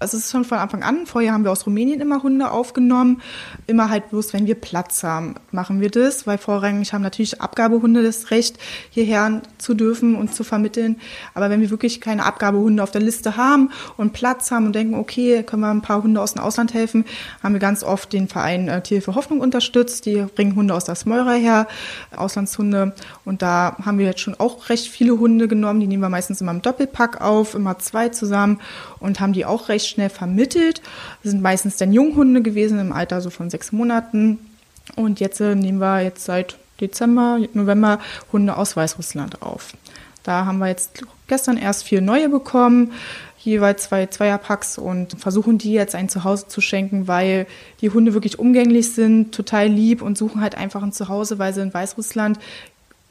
Also es ist schon von Anfang an. Vorher haben wir aus Rumänien immer Hunde aufgenommen. Immer halt bloß, wenn wir Platz haben, machen wir das, weil vorrangig haben natürlich Abgabehunde das Recht, hierher zu dürfen und zu vermitteln. Aber wenn wir wirklich keine Abgabehunde auf der Liste haben und Platz haben und denken, okay, können wir ein paar Hunde aus dem Ausland helfen, haben wir ganz oft den Verein äh, für Hoffnung unterstützt. Die bringen Hunde aus der Smeurer her, Auslandshunde. Und da haben wir jetzt schon auch recht viele Hunde genommen. Die nehmen wir meistens immer im Doppelpack auf, immer zwei zusammen und haben die auch recht schnell vermittelt. Das sind meistens dann Junghunde gewesen im Alter so von sechs Monaten. Und jetzt äh, nehmen wir jetzt seit Dezember, November Hunde aus Weißrussland auf. Da haben wir jetzt gestern erst vier neue bekommen, jeweils zwei Zweierpacks und versuchen die jetzt ein Zuhause zu schenken, weil die Hunde wirklich umgänglich sind, total lieb und suchen halt einfach ein Zuhause, weil sie in Weißrussland,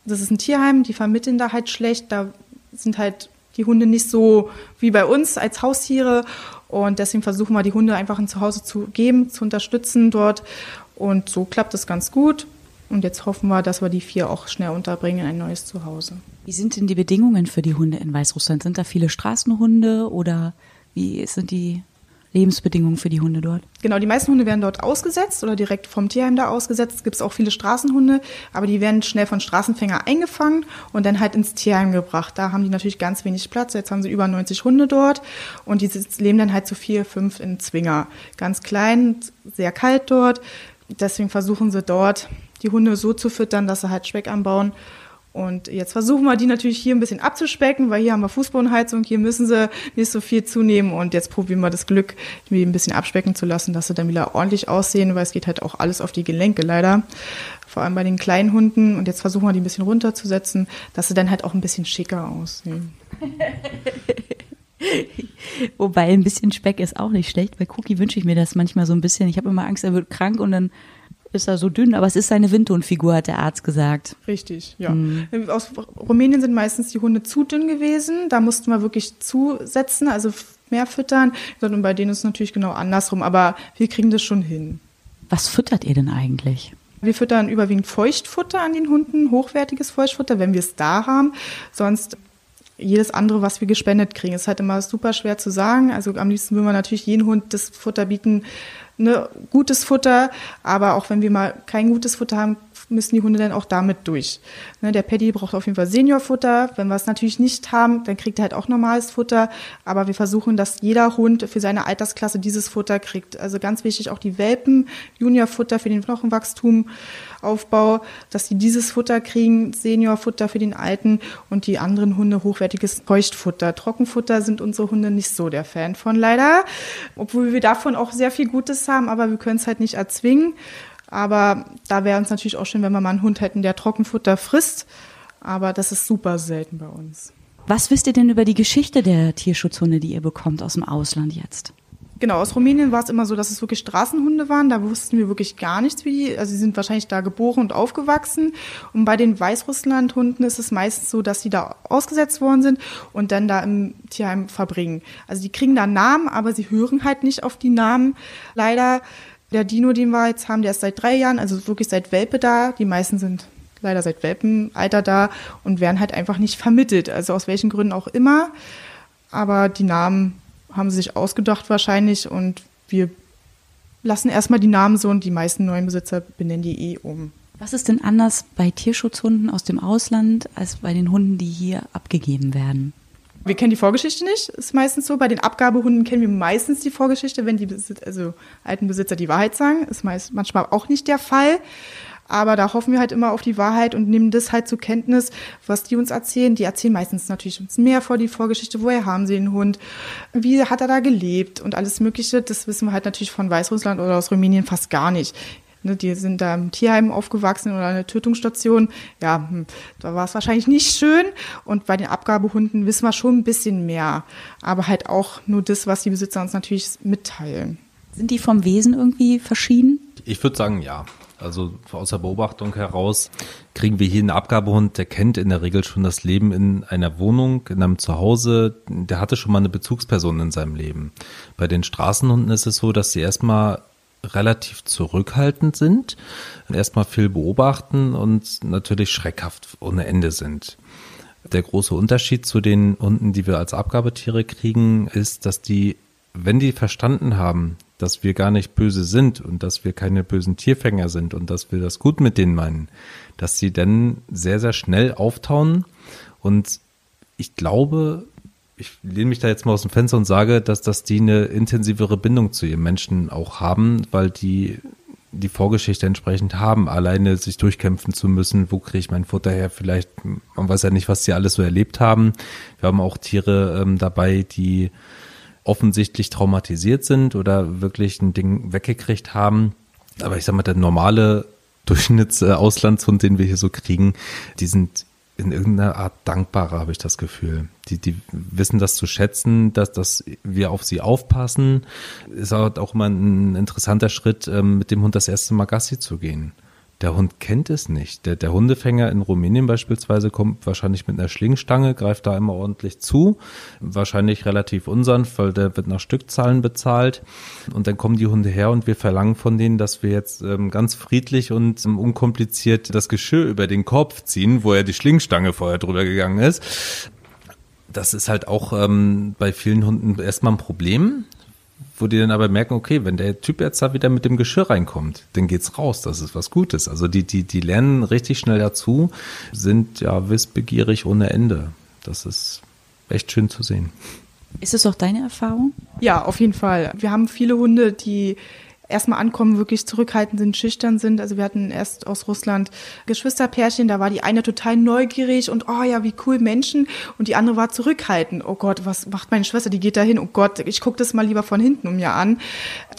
das ist ein Tierheim, die vermitteln da halt schlecht, da sind halt die Hunde nicht so wie bei uns als Haustiere. Und deswegen versuchen wir, die Hunde einfach ein Zuhause zu geben, zu unterstützen dort. Und so klappt es ganz gut. Und jetzt hoffen wir, dass wir die vier auch schnell unterbringen in ein neues Zuhause. Wie sind denn die Bedingungen für die Hunde in Weißrussland? Sind da viele Straßenhunde oder wie sind die Lebensbedingungen für die Hunde dort? Genau, die meisten Hunde werden dort ausgesetzt oder direkt vom Tierheim da ausgesetzt. Es gibt auch viele Straßenhunde, aber die werden schnell von Straßenfänger eingefangen und dann halt ins Tierheim gebracht. Da haben die natürlich ganz wenig Platz. Jetzt haben sie über 90 Hunde dort und die leben dann halt zu vier, fünf in Zwinger. Ganz klein, sehr kalt dort. Deswegen versuchen sie dort, die Hunde so zu füttern, dass sie halt Speck anbauen und jetzt versuchen wir die natürlich hier ein bisschen abzuspecken, weil hier haben wir Fußbodenheizung, hier müssen sie nicht so viel zunehmen und jetzt probieren wir das Glück, die ein bisschen abspecken zu lassen, dass sie dann wieder ordentlich aussehen, weil es geht halt auch alles auf die Gelenke leider. Vor allem bei den kleinen Hunden und jetzt versuchen wir die ein bisschen runterzusetzen, dass sie dann halt auch ein bisschen schicker aussehen. Wobei ein bisschen Speck ist auch nicht schlecht. Bei Cookie wünsche ich mir das manchmal so ein bisschen. Ich habe immer Angst, er wird krank und dann ist er so dünn, aber es ist seine Windhundfigur, hat der Arzt gesagt. Richtig, ja. Mhm. Aus Rumänien sind meistens die Hunde zu dünn gewesen. Da mussten wir wirklich zusetzen, also mehr füttern. Und bei denen ist es natürlich genau andersrum, aber wir kriegen das schon hin. Was füttert ihr denn eigentlich? Wir füttern überwiegend Feuchtfutter an den Hunden, hochwertiges Feuchtfutter, wenn wir es da haben. Sonst jedes andere, was wir gespendet kriegen. ist halt immer super schwer zu sagen. Also am liebsten würden wir natürlich jeden Hund das Futter bieten, ne, gutes Futter, aber auch wenn wir mal kein gutes Futter haben, müssen die Hunde dann auch damit durch. Ne, der Paddy braucht auf jeden Fall Seniorfutter. Wenn wir es natürlich nicht haben, dann kriegt er halt auch normales Futter. Aber wir versuchen, dass jeder Hund für seine Altersklasse dieses Futter kriegt. Also ganz wichtig auch die Welpen, Juniorfutter für den Knochenwachstum, Aufbau, dass die dieses Futter kriegen, Seniorfutter für den Alten und die anderen Hunde hochwertiges Feuchtfutter. Trockenfutter sind unsere Hunde nicht so der Fan von leider, obwohl wir davon auch sehr viel Gutes haben, aber wir können es halt nicht erzwingen. Aber da wäre uns natürlich auch schön, wenn wir mal einen Hund hätten, der Trockenfutter frisst. Aber das ist super selten bei uns. Was wisst ihr denn über die Geschichte der Tierschutzhunde, die ihr bekommt aus dem Ausland jetzt? Genau, aus Rumänien war es immer so, dass es wirklich Straßenhunde waren. Da wussten wir wirklich gar nichts, wie die, also sie sind wahrscheinlich da geboren und aufgewachsen. Und bei den Weißrusslandhunden ist es meistens so, dass sie da ausgesetzt worden sind und dann da im Tierheim verbringen. Also die kriegen da Namen, aber sie hören halt nicht auf die Namen. Leider Der Dino, den wir jetzt haben, der ist seit drei Jahren, also wirklich seit Welpe da. Die meisten sind leider seit Welpenalter da und werden halt einfach nicht vermittelt. Also aus welchen Gründen auch immer. Aber die Namen haben sie sich ausgedacht wahrscheinlich und wir lassen erstmal die Namen so und die meisten neuen Besitzer benennen die eh um. Was ist denn anders bei Tierschutzhunden aus dem Ausland als bei den Hunden, die hier abgegeben werden? Wir kennen die Vorgeschichte nicht, ist meistens so. Bei den Abgabehunden kennen wir meistens die Vorgeschichte, wenn die also alten Besitzer die Wahrheit sagen. Ist meist, manchmal auch nicht der Fall. Aber da hoffen wir halt immer auf die Wahrheit und nehmen das halt zur Kenntnis, was die uns erzählen. Die erzählen meistens natürlich uns mehr vor die Vorgeschichte. Woher haben sie den Hund? Wie hat er da gelebt? Und alles Mögliche. Das wissen wir halt natürlich von Weißrussland oder aus Rumänien fast gar nicht. Ne, die sind da im Tierheim aufgewachsen oder eine Tötungsstation. Ja, hm, da war es wahrscheinlich nicht schön. Und bei den Abgabehunden wissen wir schon ein bisschen mehr. Aber halt auch nur das, was die Besitzer uns natürlich mitteilen. Sind die vom Wesen irgendwie verschieden? Ich würde sagen, ja. Also aus der Beobachtung heraus kriegen wir hier einen Abgabehund, der kennt in der Regel schon das Leben in einer Wohnung, in einem Zuhause. Der hatte schon mal eine Bezugsperson in seinem Leben. Bei den Straßenhunden ist es so, dass sie erstmal relativ zurückhaltend sind, erstmal viel beobachten und natürlich schreckhaft ohne Ende sind. Der große Unterschied zu den Hunden, die wir als Abgabetiere kriegen, ist, dass die, wenn die verstanden haben, dass wir gar nicht böse sind und dass wir keine bösen Tierfänger sind und dass wir das gut mit denen meinen, dass sie dann sehr, sehr schnell auftauen. Und ich glaube, ich lehne mich da jetzt mal aus dem Fenster und sage, dass, dass die eine intensivere Bindung zu ihren Menschen auch haben, weil die die Vorgeschichte entsprechend haben, alleine sich durchkämpfen zu müssen, wo kriege ich mein Futter her, vielleicht, man weiß ja nicht, was die alles so erlebt haben. Wir haben auch Tiere ähm, dabei, die offensichtlich traumatisiert sind oder wirklich ein Ding weggekriegt haben. Aber ich sag mal, der normale Durchschnittsauslandshund, den wir hier so kriegen, die sind in irgendeiner Art dankbarer, habe ich das Gefühl. Die, die wissen das zu schätzen, dass, dass wir auf sie aufpassen. Ist auch immer ein interessanter Schritt, ähm, mit dem Hund das erste Mal Gassi zu gehen. Der Hund kennt es nicht. Der, der Hundefänger in Rumänien beispielsweise kommt wahrscheinlich mit einer Schlingstange, greift da immer ordentlich zu. Wahrscheinlich relativ unsanft, weil der wird nach Stückzahlen bezahlt. Und dann kommen die Hunde her und wir verlangen von denen, dass wir jetzt ähm, ganz friedlich und ähm, unkompliziert das Geschirr über den Kopf ziehen, wo ja die Schlingstange vorher drüber gegangen ist das ist halt auch ähm, bei vielen Hunden erstmal ein Problem wo die dann aber merken, okay, wenn der Typ jetzt da wieder mit dem Geschirr reinkommt, dann geht's raus, das ist was Gutes. Also die, die, die lernen richtig schnell dazu, sind ja wissbegierig ohne Ende. Das ist echt schön zu sehen. Ist es auch deine Erfahrung? Ja, auf jeden Fall. Wir haben viele Hunde, die erstmal ankommen, wirklich zurückhaltend sind, schüchtern sind. Also wir hatten erst aus Russland Geschwisterpärchen, da war die eine total neugierig und oh ja, wie cool Menschen und die andere war zurückhaltend. Oh Gott, was macht meine Schwester? Die geht da hin. Oh Gott, ich gucke das mal lieber von hinten um mir an.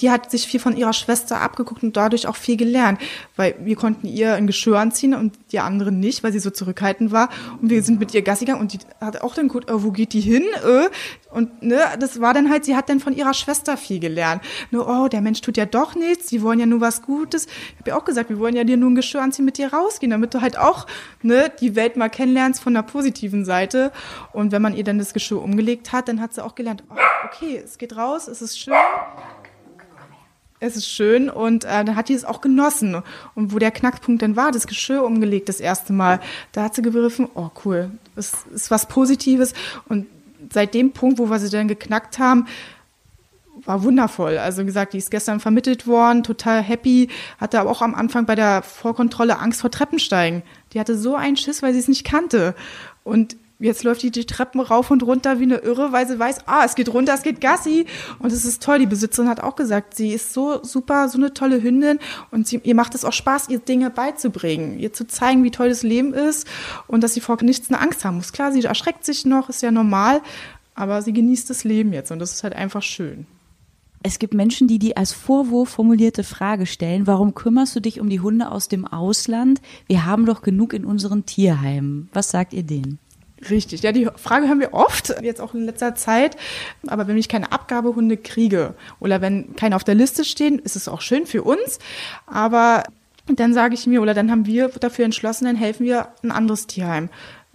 Die hat sich viel von ihrer Schwester abgeguckt und dadurch auch viel gelernt, weil wir konnten ihr ein Geschirr anziehen und die andere nicht, weil sie so zurückhaltend war. Und wir sind mit ihr Gassi gegangen und die hat auch dann gut, äh, wo geht die hin? Äh, und ne, das war dann halt, sie hat dann von ihrer Schwester viel gelernt. Nur, oh, der Mensch tut ja doch nichts, sie wollen ja nur was Gutes. Ich habe ja auch gesagt, wir wollen ja dir nur ein Geschirr anziehen, mit dir rausgehen, damit du halt auch ne, die Welt mal kennenlernst von der positiven Seite. Und wenn man ihr dann das Geschirr umgelegt hat, dann hat sie auch gelernt, oh, okay, es geht raus, es ist schön. Es ist schön und äh, dann hat die es auch genossen. Und wo der Knackpunkt dann war, das Geschirr umgelegt das erste Mal, da hat sie begriffen, oh cool, es ist was Positives. Und seit dem Punkt, wo wir sie dann geknackt haben, war wundervoll. Also wie gesagt, die ist gestern vermittelt worden, total happy, hatte aber auch am Anfang bei der Vorkontrolle Angst vor Treppensteigen. Die hatte so einen Schiss, weil sie es nicht kannte. Und jetzt läuft die die Treppen rauf und runter wie eine Irre, weil sie weiß, ah, es geht runter, es geht Gassi. Und es ist toll. Die Besitzerin hat auch gesagt, sie ist so super, so eine tolle Hündin und sie, ihr macht es auch Spaß, ihr Dinge beizubringen, ihr zu zeigen, wie toll das Leben ist und dass sie vor nichts eine Angst haben muss. Klar, sie erschreckt sich noch, ist ja normal, aber sie genießt das Leben jetzt und das ist halt einfach schön. Es gibt Menschen, die die als Vorwurf formulierte Frage stellen, warum kümmerst du dich um die Hunde aus dem Ausland? Wir haben doch genug in unseren Tierheimen. Was sagt ihr denen? Richtig, ja, die Frage haben wir oft, jetzt auch in letzter Zeit. Aber wenn ich keine Abgabehunde kriege oder wenn keine auf der Liste stehen, ist es auch schön für uns. Aber dann sage ich mir, oder dann haben wir dafür entschlossen, dann helfen wir ein anderes Tierheim.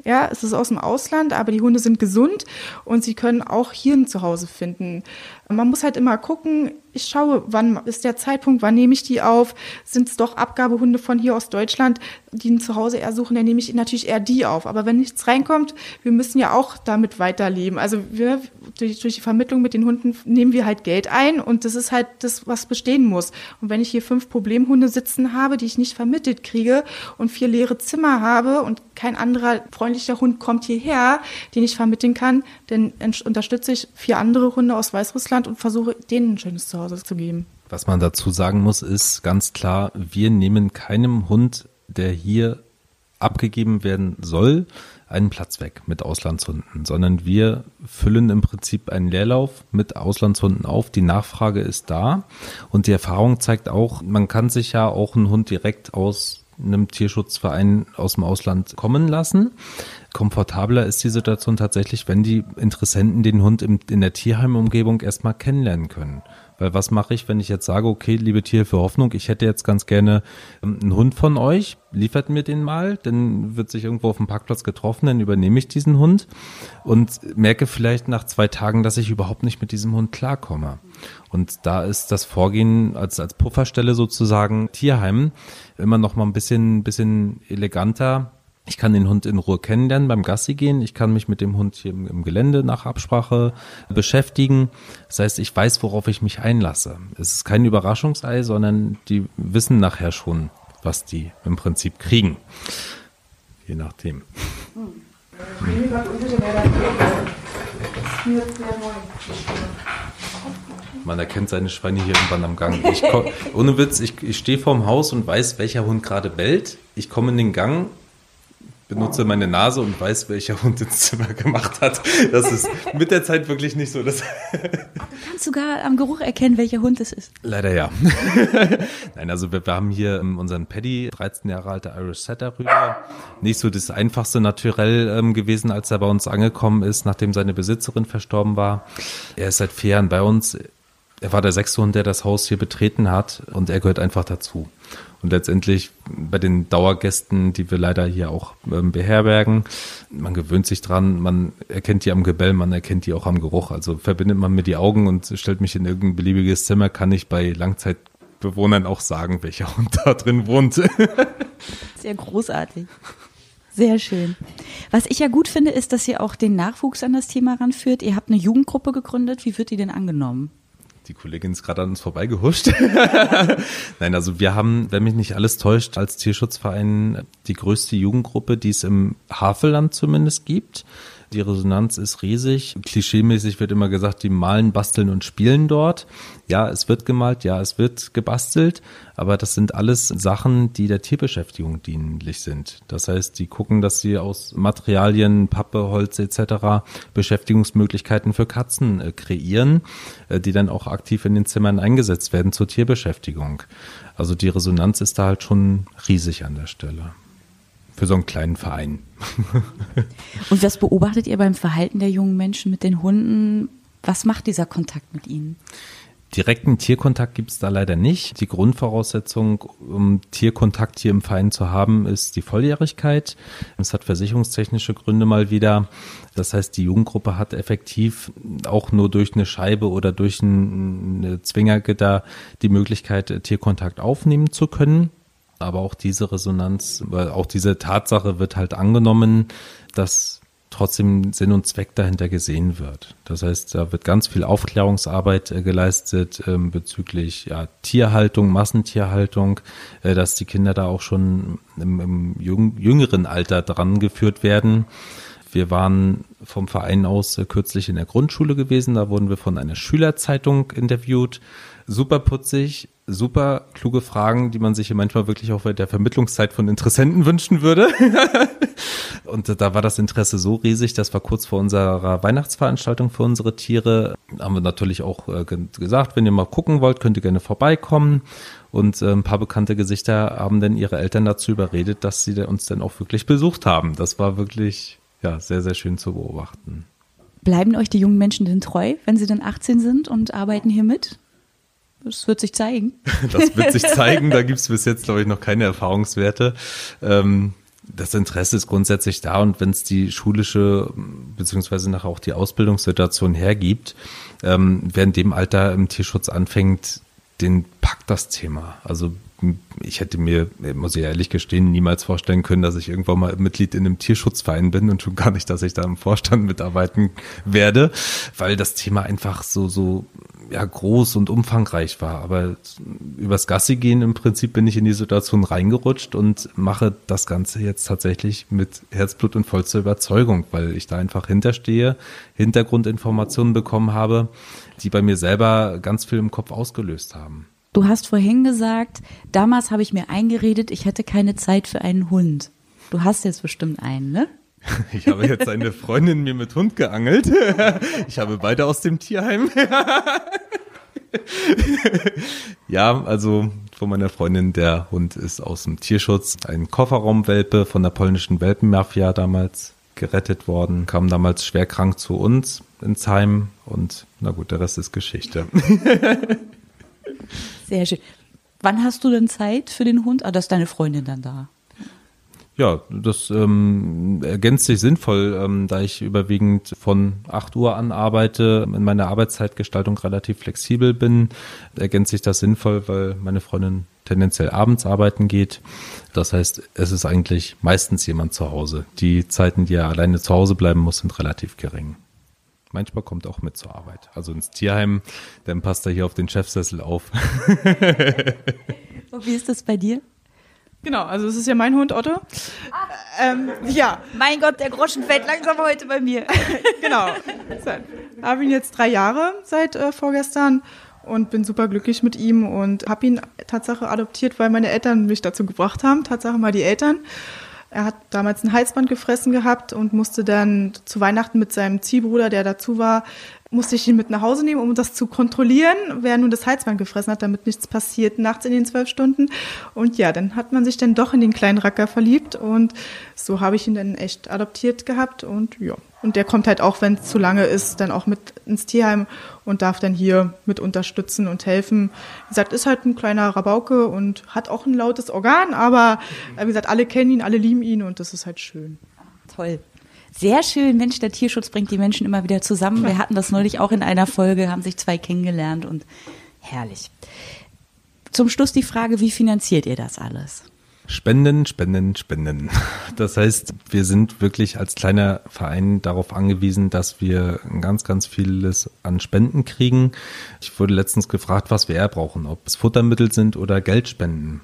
Ja, es ist aus dem Ausland, aber die Hunde sind gesund und sie können auch hier ein Zuhause finden. Man muss halt immer gucken, ich schaue, wann ist der Zeitpunkt, wann nehme ich die auf? Sind es doch Abgabehunde von hier aus Deutschland, die ein Zuhause eher suchen, dann nehme ich natürlich eher die auf. Aber wenn nichts reinkommt, wir müssen ja auch damit weiterleben. Also wir, durch, durch die Vermittlung mit den Hunden nehmen wir halt Geld ein und das ist halt das, was bestehen muss. Und wenn ich hier fünf Problemhunde sitzen habe, die ich nicht vermittelt kriege und vier leere Zimmer habe und kein anderer freundlicher Hund kommt hierher, den ich vermitteln kann, dann unterstütze ich vier andere Hunde aus Weißrussland und versuche denen ein schönes Zuhause zu geben. Was man dazu sagen muss, ist ganz klar, wir nehmen keinem Hund, der hier abgegeben werden soll, einen Platz weg mit Auslandshunden, sondern wir füllen im Prinzip einen Leerlauf mit Auslandshunden auf. Die Nachfrage ist da und die Erfahrung zeigt auch, man kann sich ja auch einen Hund direkt aus einem Tierschutzverein aus dem Ausland kommen lassen. Komfortabler ist die Situation tatsächlich, wenn die Interessenten den Hund in der Tierheimumgebung erstmal kennenlernen können. Weil was mache ich, wenn ich jetzt sage, okay, liebe Tierhilfe Hoffnung, ich hätte jetzt ganz gerne ähm, einen Hund von euch, liefert mir den mal, dann wird sich irgendwo auf dem Parkplatz getroffen, dann übernehme ich diesen Hund und merke vielleicht nach zwei Tagen, dass ich überhaupt nicht mit diesem Hund klarkomme. Und da ist das Vorgehen als, als Pufferstelle sozusagen Tierheim immer noch mal ein bisschen, bisschen eleganter. Ich kann den Hund in Ruhe kennenlernen beim Gassi gehen. Ich kann mich mit dem Hund hier im, Gelände nach Absprache beschäftigen. Das heißt, ich weiß, worauf ich mich einlasse. Es ist kein Überraschungsei, sondern die wissen nachher schon, was die im Prinzip kriegen. Je nachdem. Man erkennt seine Schweine hier irgendwann am Gang. Ich komm, ohne Witz, ich, ich stehe vorm Haus und weiß, welcher Hund gerade bellt. Ich komme in den Gang, benutze meine Nase und weiß, welcher Hund ins Zimmer gemacht hat. Das ist mit der Zeit wirklich nicht so. Dass du kannst sogar am Geruch erkennen, welcher Hund es ist. Leider ja. Nein, also wir, wir haben hier ähm, unseren Paddy, 13 Jahre alter Irish Setter rüber. Nicht so das einfachste Naturell ähm, gewesen, als er bei uns angekommen ist, nachdem seine Besitzerin verstorben war. Er ist seit vier Jahren bei uns er war der sechste Hund, der das Haus hier betreten hat und er gehört einfach dazu. Und letztendlich bei den Dauergästen, die wir leider hier auch ähm, beherbergen, man gewöhnt sich dran, man erkennt die am Gebell, man erkennt die auch am Geruch. Also verbindet man mir die Augen und stellt mich in irgendein beliebiges Zimmer, kann ich bei Langzeitbewohnern auch sagen, welcher Hund da drin wohnt. Sehr großartig. Sehr schön. Was ich ja gut finde, ist, dass ihr auch den Nachwuchs an das Thema ranführt. Ihr habt eine Jugendgruppe gegründet. Wie wird die denn angenommen? Die Kollegin ist gerade an uns vorbeigehuscht. Nein, also wir haben, wenn mich nicht alles täuscht, als Tierschutzverein die größte Jugendgruppe, die es im Havelland zumindest gibt. Die Resonanz ist riesig. Klischeemäßig wird immer gesagt, die malen, basteln und spielen dort. Ja, es wird gemalt, ja, es wird gebastelt, aber das sind alles Sachen, die der Tierbeschäftigung dienlich sind. Das heißt, die gucken, dass sie aus Materialien, Pappe, Holz etc. Beschäftigungsmöglichkeiten für Katzen äh, kreieren, äh, die dann auch aktiv in den Zimmern eingesetzt werden zur Tierbeschäftigung. Also die Resonanz ist da halt schon riesig an der Stelle für so einen kleinen Verein. Und was beobachtet ihr beim Verhalten der jungen Menschen mit den Hunden? Was macht dieser Kontakt mit ihnen? Direkten Tierkontakt gibt es da leider nicht. Die Grundvoraussetzung, um Tierkontakt hier im Verein zu haben, ist die Volljährigkeit. Es hat versicherungstechnische Gründe mal wieder. Das heißt, die Jugendgruppe hat effektiv auch nur durch eine Scheibe oder durch ein Zwingergitter die Möglichkeit, Tierkontakt aufnehmen zu können aber auch diese Resonanz, weil auch diese Tatsache wird halt angenommen, dass trotzdem Sinn und Zweck dahinter gesehen wird. Das heißt, da wird ganz viel Aufklärungsarbeit äh, geleistet ähm, bezüglich ja, Tierhaltung, Massentierhaltung, äh, dass die Kinder da auch schon im, im jüng, jüngeren Alter dran geführt werden. Wir waren vom Verein aus äh, kürzlich in der Grundschule gewesen, da wurden wir von einer Schülerzeitung interviewt. Super putzig, super kluge Fragen, die man sich hier manchmal wirklich auch bei der Vermittlungszeit von Interessenten wünschen würde. und da war das Interesse so riesig, dass wir kurz vor unserer Weihnachtsveranstaltung für unsere Tiere, haben wir natürlich auch äh, gesagt, wenn ihr mal gucken wollt, könnt ihr gerne vorbeikommen. Und äh, ein paar bekannte Gesichter haben dann ihre Eltern dazu überredet, dass sie uns dann auch wirklich besucht haben. Das war wirklich ja, sehr, sehr schön zu beobachten. Bleiben euch die jungen Menschen denn treu, wenn sie dann 18 sind und arbeiten hier mit? Das wird sich zeigen. Das wird sich zeigen. Da gibt es bis jetzt, glaube ich, noch keine Erfahrungswerte. Ähm, das Interesse ist grundsätzlich da und wenn es die schulische beziehungsweise nachher auch die Ausbildungssituation hergibt, ähm, wer in dem Alter im Tierschutz anfängt, den packt das Thema. Also ich hätte mir, muss ich ehrlich gestehen, niemals vorstellen können, dass ich irgendwann mal Mitglied in einem Tierschutzverein bin und schon gar nicht, dass ich da im Vorstand mitarbeiten werde, weil das Thema einfach so, so, ja, groß und umfangreich war. Aber übers Gassi gehen im Prinzip bin ich in die Situation reingerutscht und mache das Ganze jetzt tatsächlich mit Herzblut und vollster Überzeugung, weil ich da einfach hinterstehe, Hintergrundinformationen bekommen habe, die bei mir selber ganz viel im Kopf ausgelöst haben. Du hast vorhin gesagt, damals habe ich mir eingeredet, ich hätte keine Zeit für einen Hund. Du hast jetzt bestimmt einen, ne? Ich habe jetzt eine Freundin mir mit Hund geangelt. Ich habe beide aus dem Tierheim. Ja, also von meiner Freundin, der Hund ist aus dem Tierschutz, ein Kofferraumwelpe von der polnischen Welpenmafia damals gerettet worden, kam damals schwer krank zu uns ins Heim und na gut, der Rest ist Geschichte. Sehr schön. Wann hast du denn Zeit für den Hund? Ah, da ist deine Freundin dann da. Ja, das ähm, ergänzt sich sinnvoll, ähm, da ich überwiegend von 8 Uhr an arbeite, in meiner Arbeitszeitgestaltung relativ flexibel bin, ergänzt sich das sinnvoll, weil meine Freundin tendenziell abends arbeiten geht. Das heißt, es ist eigentlich meistens jemand zu Hause. Die Zeiten, die er alleine zu Hause bleiben muss, sind relativ gering. Manchmal kommt er auch mit zur Arbeit. Also ins Tierheim, dann passt er hier auf den Chefsessel auf. Und wie ist das bei dir? Genau, also es ist ja mein Hund Otto. Ähm, ja. Mein Gott, der Groschen fällt langsam heute bei mir. genau. Habe ihn jetzt drei Jahre seit äh, vorgestern und bin super glücklich mit ihm und habe ihn Tatsache adoptiert, weil meine Eltern mich dazu gebracht haben. Tatsache mal die Eltern. Er hat damals ein Halsband gefressen gehabt und musste dann zu Weihnachten mit seinem Ziehbruder, der dazu war, musste ich ihn mit nach Hause nehmen, um das zu kontrollieren, wer nun das Halsband gefressen hat, damit nichts passiert nachts in den zwölf Stunden. Und ja, dann hat man sich dann doch in den kleinen Racker verliebt und so habe ich ihn dann echt adoptiert gehabt und ja. Und der kommt halt auch, wenn es zu lange ist, dann auch mit ins Tierheim und darf dann hier mit unterstützen und helfen. Wie gesagt, ist halt ein kleiner Rabauke und hat auch ein lautes Organ, aber wie gesagt, alle kennen ihn, alle lieben ihn und das ist halt schön. Toll. Sehr schön. Mensch, der Tierschutz bringt die Menschen immer wieder zusammen. Wir hatten das neulich auch in einer Folge, haben sich zwei kennengelernt und herrlich. Zum Schluss die Frage, wie finanziert ihr das alles? Spenden, spenden, spenden. Das heißt, wir sind wirklich als kleiner Verein darauf angewiesen, dass wir ganz, ganz vieles an Spenden kriegen. Ich wurde letztens gefragt, was wir eher brauchen, ob es Futtermittel sind oder Geldspenden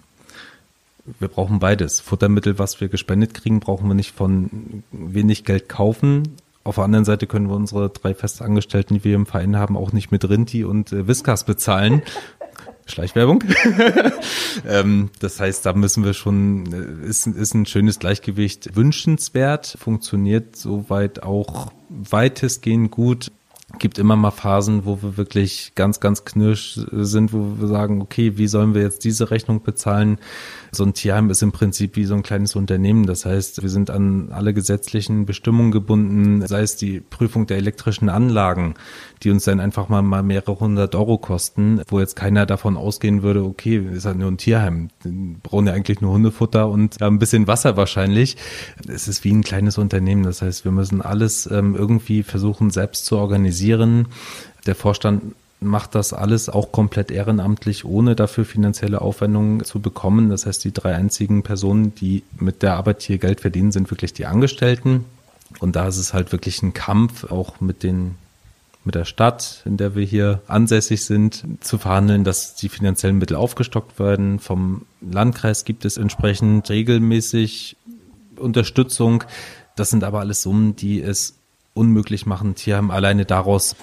wir brauchen beides. Futtermittel, was wir gespendet kriegen, brauchen wir nicht von wenig Geld kaufen. Auf der anderen Seite können wir unsere drei Festangestellten, die wir im Verein haben, auch nicht mit Rinti und äh, Whiskas bezahlen. Schleichwerbung. ähm, das heißt, da müssen wir schon, äh, ist, ist ein schönes Gleichgewicht wünschenswert, funktioniert soweit auch weitestgehend gut gibt immer mal Phasen, wo wir wirklich ganz, ganz knirsch sind, wo wir sagen, okay, wie sollen wir jetzt diese Rechnung bezahlen? So ein Tierheim ist im Prinzip wie so ein kleines Unternehmen. Das heißt, wir sind an alle gesetzlichen Bestimmungen gebunden, sei es die Prüfung der elektrischen Anlagen, die uns dann einfach mal, mal mehrere hundert Euro kosten, wo jetzt keiner davon ausgehen würde, okay, ist halt nur ein Tierheim. Brauchen ja eigentlich nur Hundefutter und ein bisschen Wasser wahrscheinlich. Es ist wie ein kleines Unternehmen. Das heißt, wir müssen alles ähm, irgendwie versuchen, selbst zu organisieren. Der Vorstand macht das alles auch komplett ehrenamtlich, ohne dafür finanzielle Aufwendungen zu bekommen. Das heißt, die drei einzigen Personen, die mit der Arbeit hier Geld verdienen, sind wirklich die Angestellten. Und da ist es halt wirklich ein Kampf, auch mit den mit der Stadt, in der wir hier ansässig sind, zu verhandeln, dass die finanziellen Mittel aufgestockt werden. Vom Landkreis gibt es entsprechend regelmäßig Unterstützung. Das sind aber alles Summen, die es unmöglich machen, Tierheim alleine daraus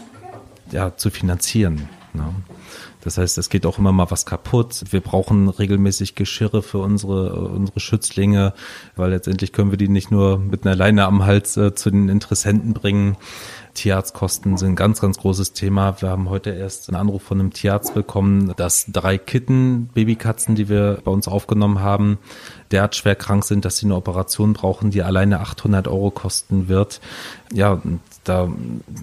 ja, zu finanzieren. Ne? Das heißt, es geht auch immer mal was kaputt. Wir brauchen regelmäßig Geschirre für unsere, unsere Schützlinge, weil letztendlich können wir die nicht nur mit einer Leine am Hals äh, zu den Interessenten bringen. Tierarztkosten sind ein ganz, ganz großes Thema. Wir haben heute erst einen Anruf von einem Tierarzt bekommen, dass drei Kitten, Babykatzen, die wir bei uns aufgenommen haben, derart schwer krank sind, dass sie eine Operation brauchen, die alleine 800 Euro kosten wird. Ja, da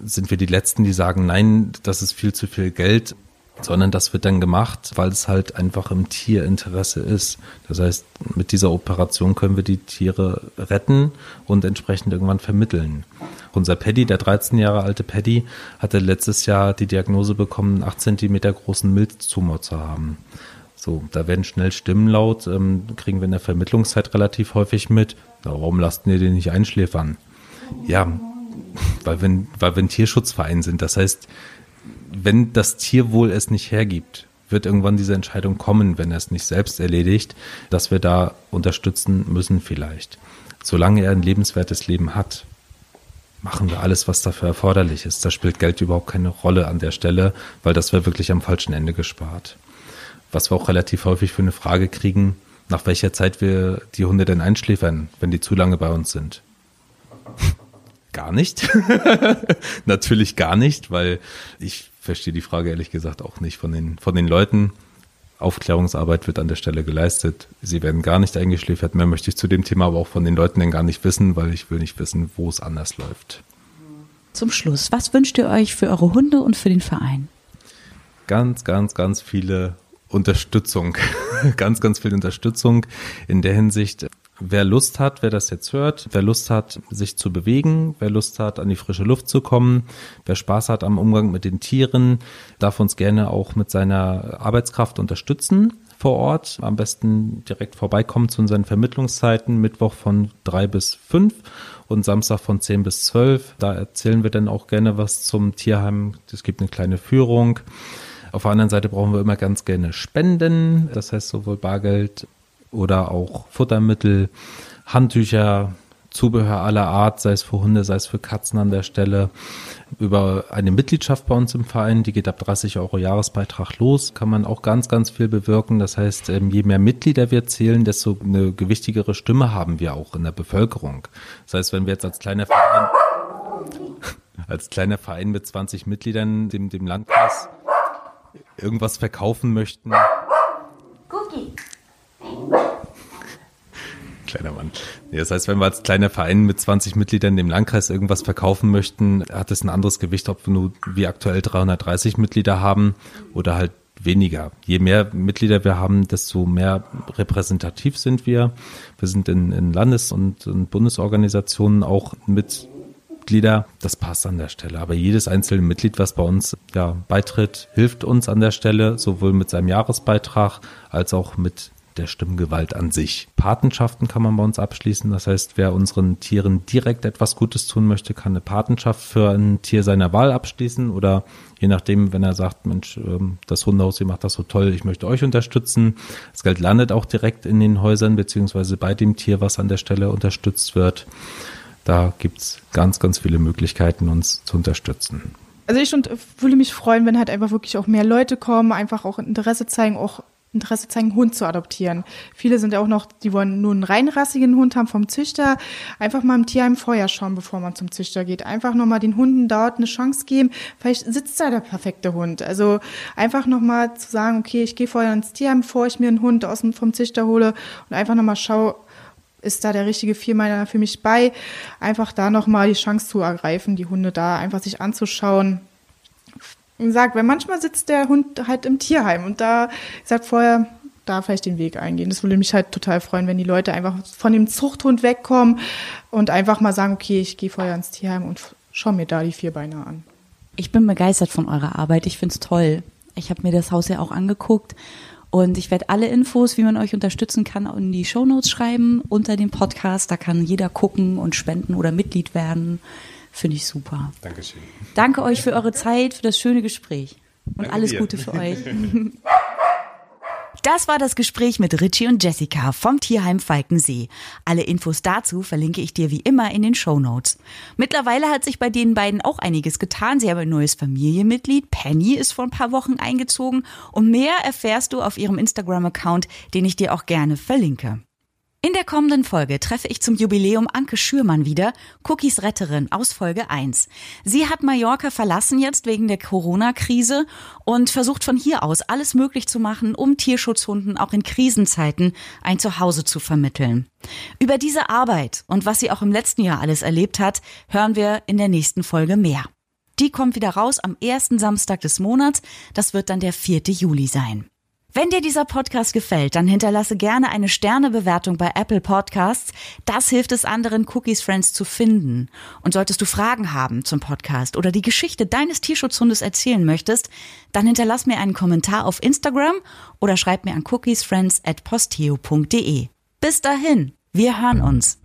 sind wir die Letzten, die sagen, nein, das ist viel zu viel Geld. sondern das wird dann gemacht, weil es halt einfach im Tierinteresse ist. Das heißt, mit dieser Operation können wir die Tiere retten und entsprechend irgendwann vermitteln. Unser Paddy, der 13 Jahre alte Paddy, hatte letztes Jahr die Diagnose bekommen, einen 8 Zentimeter großen Milztumor zu haben. So, da werden schnell Stimmen laut, ähm, kriegen wir in der Vermittlungszeit relativ häufig mit. Na, warum lasst ihr den nicht einschläfern? Ja, weil wir, weil wir ein Tierschutzverein sind. Das heißt, wenn das Tierwohl es nicht hergibt, wird irgendwann diese Entscheidung kommen, wenn er es nicht selbst erledigt, dass wir da unterstützen müssen vielleicht. Solange er ein lebenswertes Leben hat, machen wir alles, was dafür erforderlich ist. Da spielt Geld überhaupt keine Rolle an der Stelle, weil das wäre wirklich am falschen Ende gespart. Was wir auch relativ häufig für eine Frage kriegen, nach welcher Zeit wir die Hunde denn einschläfern, wenn die zu lange bei uns sind. Gar nicht. Natürlich gar nicht, weil ich verstehe die Frage ehrlich gesagt auch nicht von den, von den Leuten. Aufklärungsarbeit wird an der Stelle geleistet. Sie werden gar nicht eingeschläfert. Mehr möchte ich zu dem Thema aber auch von den Leuten denn gar nicht wissen, weil ich will nicht wissen, wo es anders läuft. Zum Schluss, was wünscht ihr euch für eure Hunde und für den Verein? Ganz, ganz, ganz viele Unterstützung. ganz, ganz viel Unterstützung in der Hinsicht, wer Lust hat, wer das jetzt hört, wer Lust hat, sich zu bewegen, wer Lust hat, an die frische Luft zu kommen, wer Spaß hat am Umgang mit den Tieren, darf uns gerne auch mit seiner Arbeitskraft unterstützen vor Ort. Am besten direkt vorbeikommen zu unseren Vermittlungszeiten, Mittwoch von drei bis fünf und Samstag von zehn bis zwölf. Da erzählen wir dann auch gerne was zum Tierheim. Es gibt eine kleine Führung. Auf der anderen Seite brauchen wir immer ganz gerne Spenden, das heißt sowohl Bargeld oder auch Futtermittel, Handtücher, Zubehör aller Art, sei es für Hunde, sei es für Katzen an der Stelle, über eine Mitgliedschaft bei uns im Verein, die geht ab 30 Euro Jahresbeitrag los, kann man auch ganz, ganz viel bewirken. Das heißt, ähm, je mehr Mitglieder wir zählen, desto eine gewichtigere Stimme haben wir auch in der Bevölkerung. Das heißt, wenn wir jetzt als kleiner Verein, als kleiner Verein mit 20 Mitgliedern dem, dem Landkreis irgendwas verkaufen möchten. Kleiner Mann. Das heißt, wenn wir als kleiner Verein mit 20 Mitgliedern dem Landkreis irgendwas verkaufen möchten, hat es ein anderes Gewicht, ob wir nur wie aktuell 330 Mitglieder haben oder halt weniger. Je mehr Mitglieder wir haben, desto mehr repräsentativ sind wir. Wir sind in, in Landes- und in Bundesorganisationen auch Mitglieder. Das passt an der Stelle. Aber jedes einzelne Mitglied, was bei uns ja, beitritt, hilft uns an der Stelle, sowohl mit seinem Jahresbeitrag als auch mit der Stimmgewalt an sich. Patenschaften kann man bei uns abschließen. Das heißt, wer unseren Tieren direkt etwas Gutes tun möchte, kann eine Patenschaft für ein Tier seiner Wahl abschließen oder je nachdem, wenn er sagt, Mensch, ähm, das Hundehaus, ihr macht das so toll, ich möchte euch unterstützen. Das Geld landet auch direkt in den Häusern beziehungsweise bei dem Tier, was an der Stelle unterstützt wird. Da gibt's ganz, ganz viele Möglichkeiten, uns zu unterstützen. Also ich würde mich freuen, wenn halt einfach wirklich auch mehr Leute kommen, einfach auch Interesse zeigen, auch Interesse zeigen, einen Hund zu adoptieren. Viele sind ja auch noch, die wollen nur einen reinrassigen Hund haben vom Züchter. Einfach mal im Tierheim vorher schauen, bevor man zum Züchter geht. Einfach nochmal den Hunden dort eine Chance geben. Vielleicht sitzt da der perfekte Hund. Also einfach nochmal zu sagen, okay, ich gehe vorher ins Tierheim, bevor ich mir einen Hund aus dem, vom Züchter hole und einfach nochmal schaue, ist da der richtige Viermeiner für mich bei? Einfach da nochmal die Chance zu ergreifen, die Hunde da einfach sich anzuschauen sagt, weil manchmal sitzt der Hund halt im Tierheim und da sagt vorher, da vielleicht den Weg eingehen. Das würde mich halt total freuen, wenn die Leute einfach von dem Zuchthund wegkommen und einfach mal sagen, okay, ich gehe vorher ins Tierheim und schaue mir da die Vierbeiner an. Ich bin begeistert von eurer Arbeit. Ich finde es toll. Ich habe mir das Haus ja auch angeguckt und ich werde alle Infos, wie man euch unterstützen kann, in die Shownotes schreiben unter dem Podcast. Da kann jeder gucken und spenden oder Mitglied werden. Finde ich super. Dankeschön. Danke euch für eure Zeit, für das schöne Gespräch. Und Danke alles dir. Gute für euch. Das war das Gespräch mit Richie und Jessica vom Tierheim Falkensee. Alle Infos dazu verlinke ich dir wie immer in den Show Notes. Mittlerweile hat sich bei den beiden auch einiges getan. Sie haben ein neues Familienmitglied. Penny ist vor ein paar Wochen eingezogen. Und mehr erfährst du auf ihrem Instagram-Account, den ich dir auch gerne verlinke. In der kommenden Folge treffe ich zum Jubiläum Anke Schürmann wieder, Cookies Retterin aus Folge 1. Sie hat Mallorca verlassen jetzt wegen der Corona-Krise und versucht von hier aus alles möglich zu machen, um Tierschutzhunden auch in Krisenzeiten ein Zuhause zu vermitteln. Über diese Arbeit und was sie auch im letzten Jahr alles erlebt hat, hören wir in der nächsten Folge mehr. Die kommt wieder raus am ersten Samstag des Monats. Das wird dann der 4. Juli sein. Wenn dir dieser Podcast gefällt, dann hinterlasse gerne eine Sternebewertung bei Apple Podcasts. Das hilft es anderen Cookies Friends zu finden. Und solltest du Fragen haben zum Podcast oder die Geschichte deines Tierschutzhundes erzählen möchtest, dann hinterlass mir einen Kommentar auf Instagram oder schreib mir an cookiesfriends at posteo.de. Bis dahin, wir hören uns.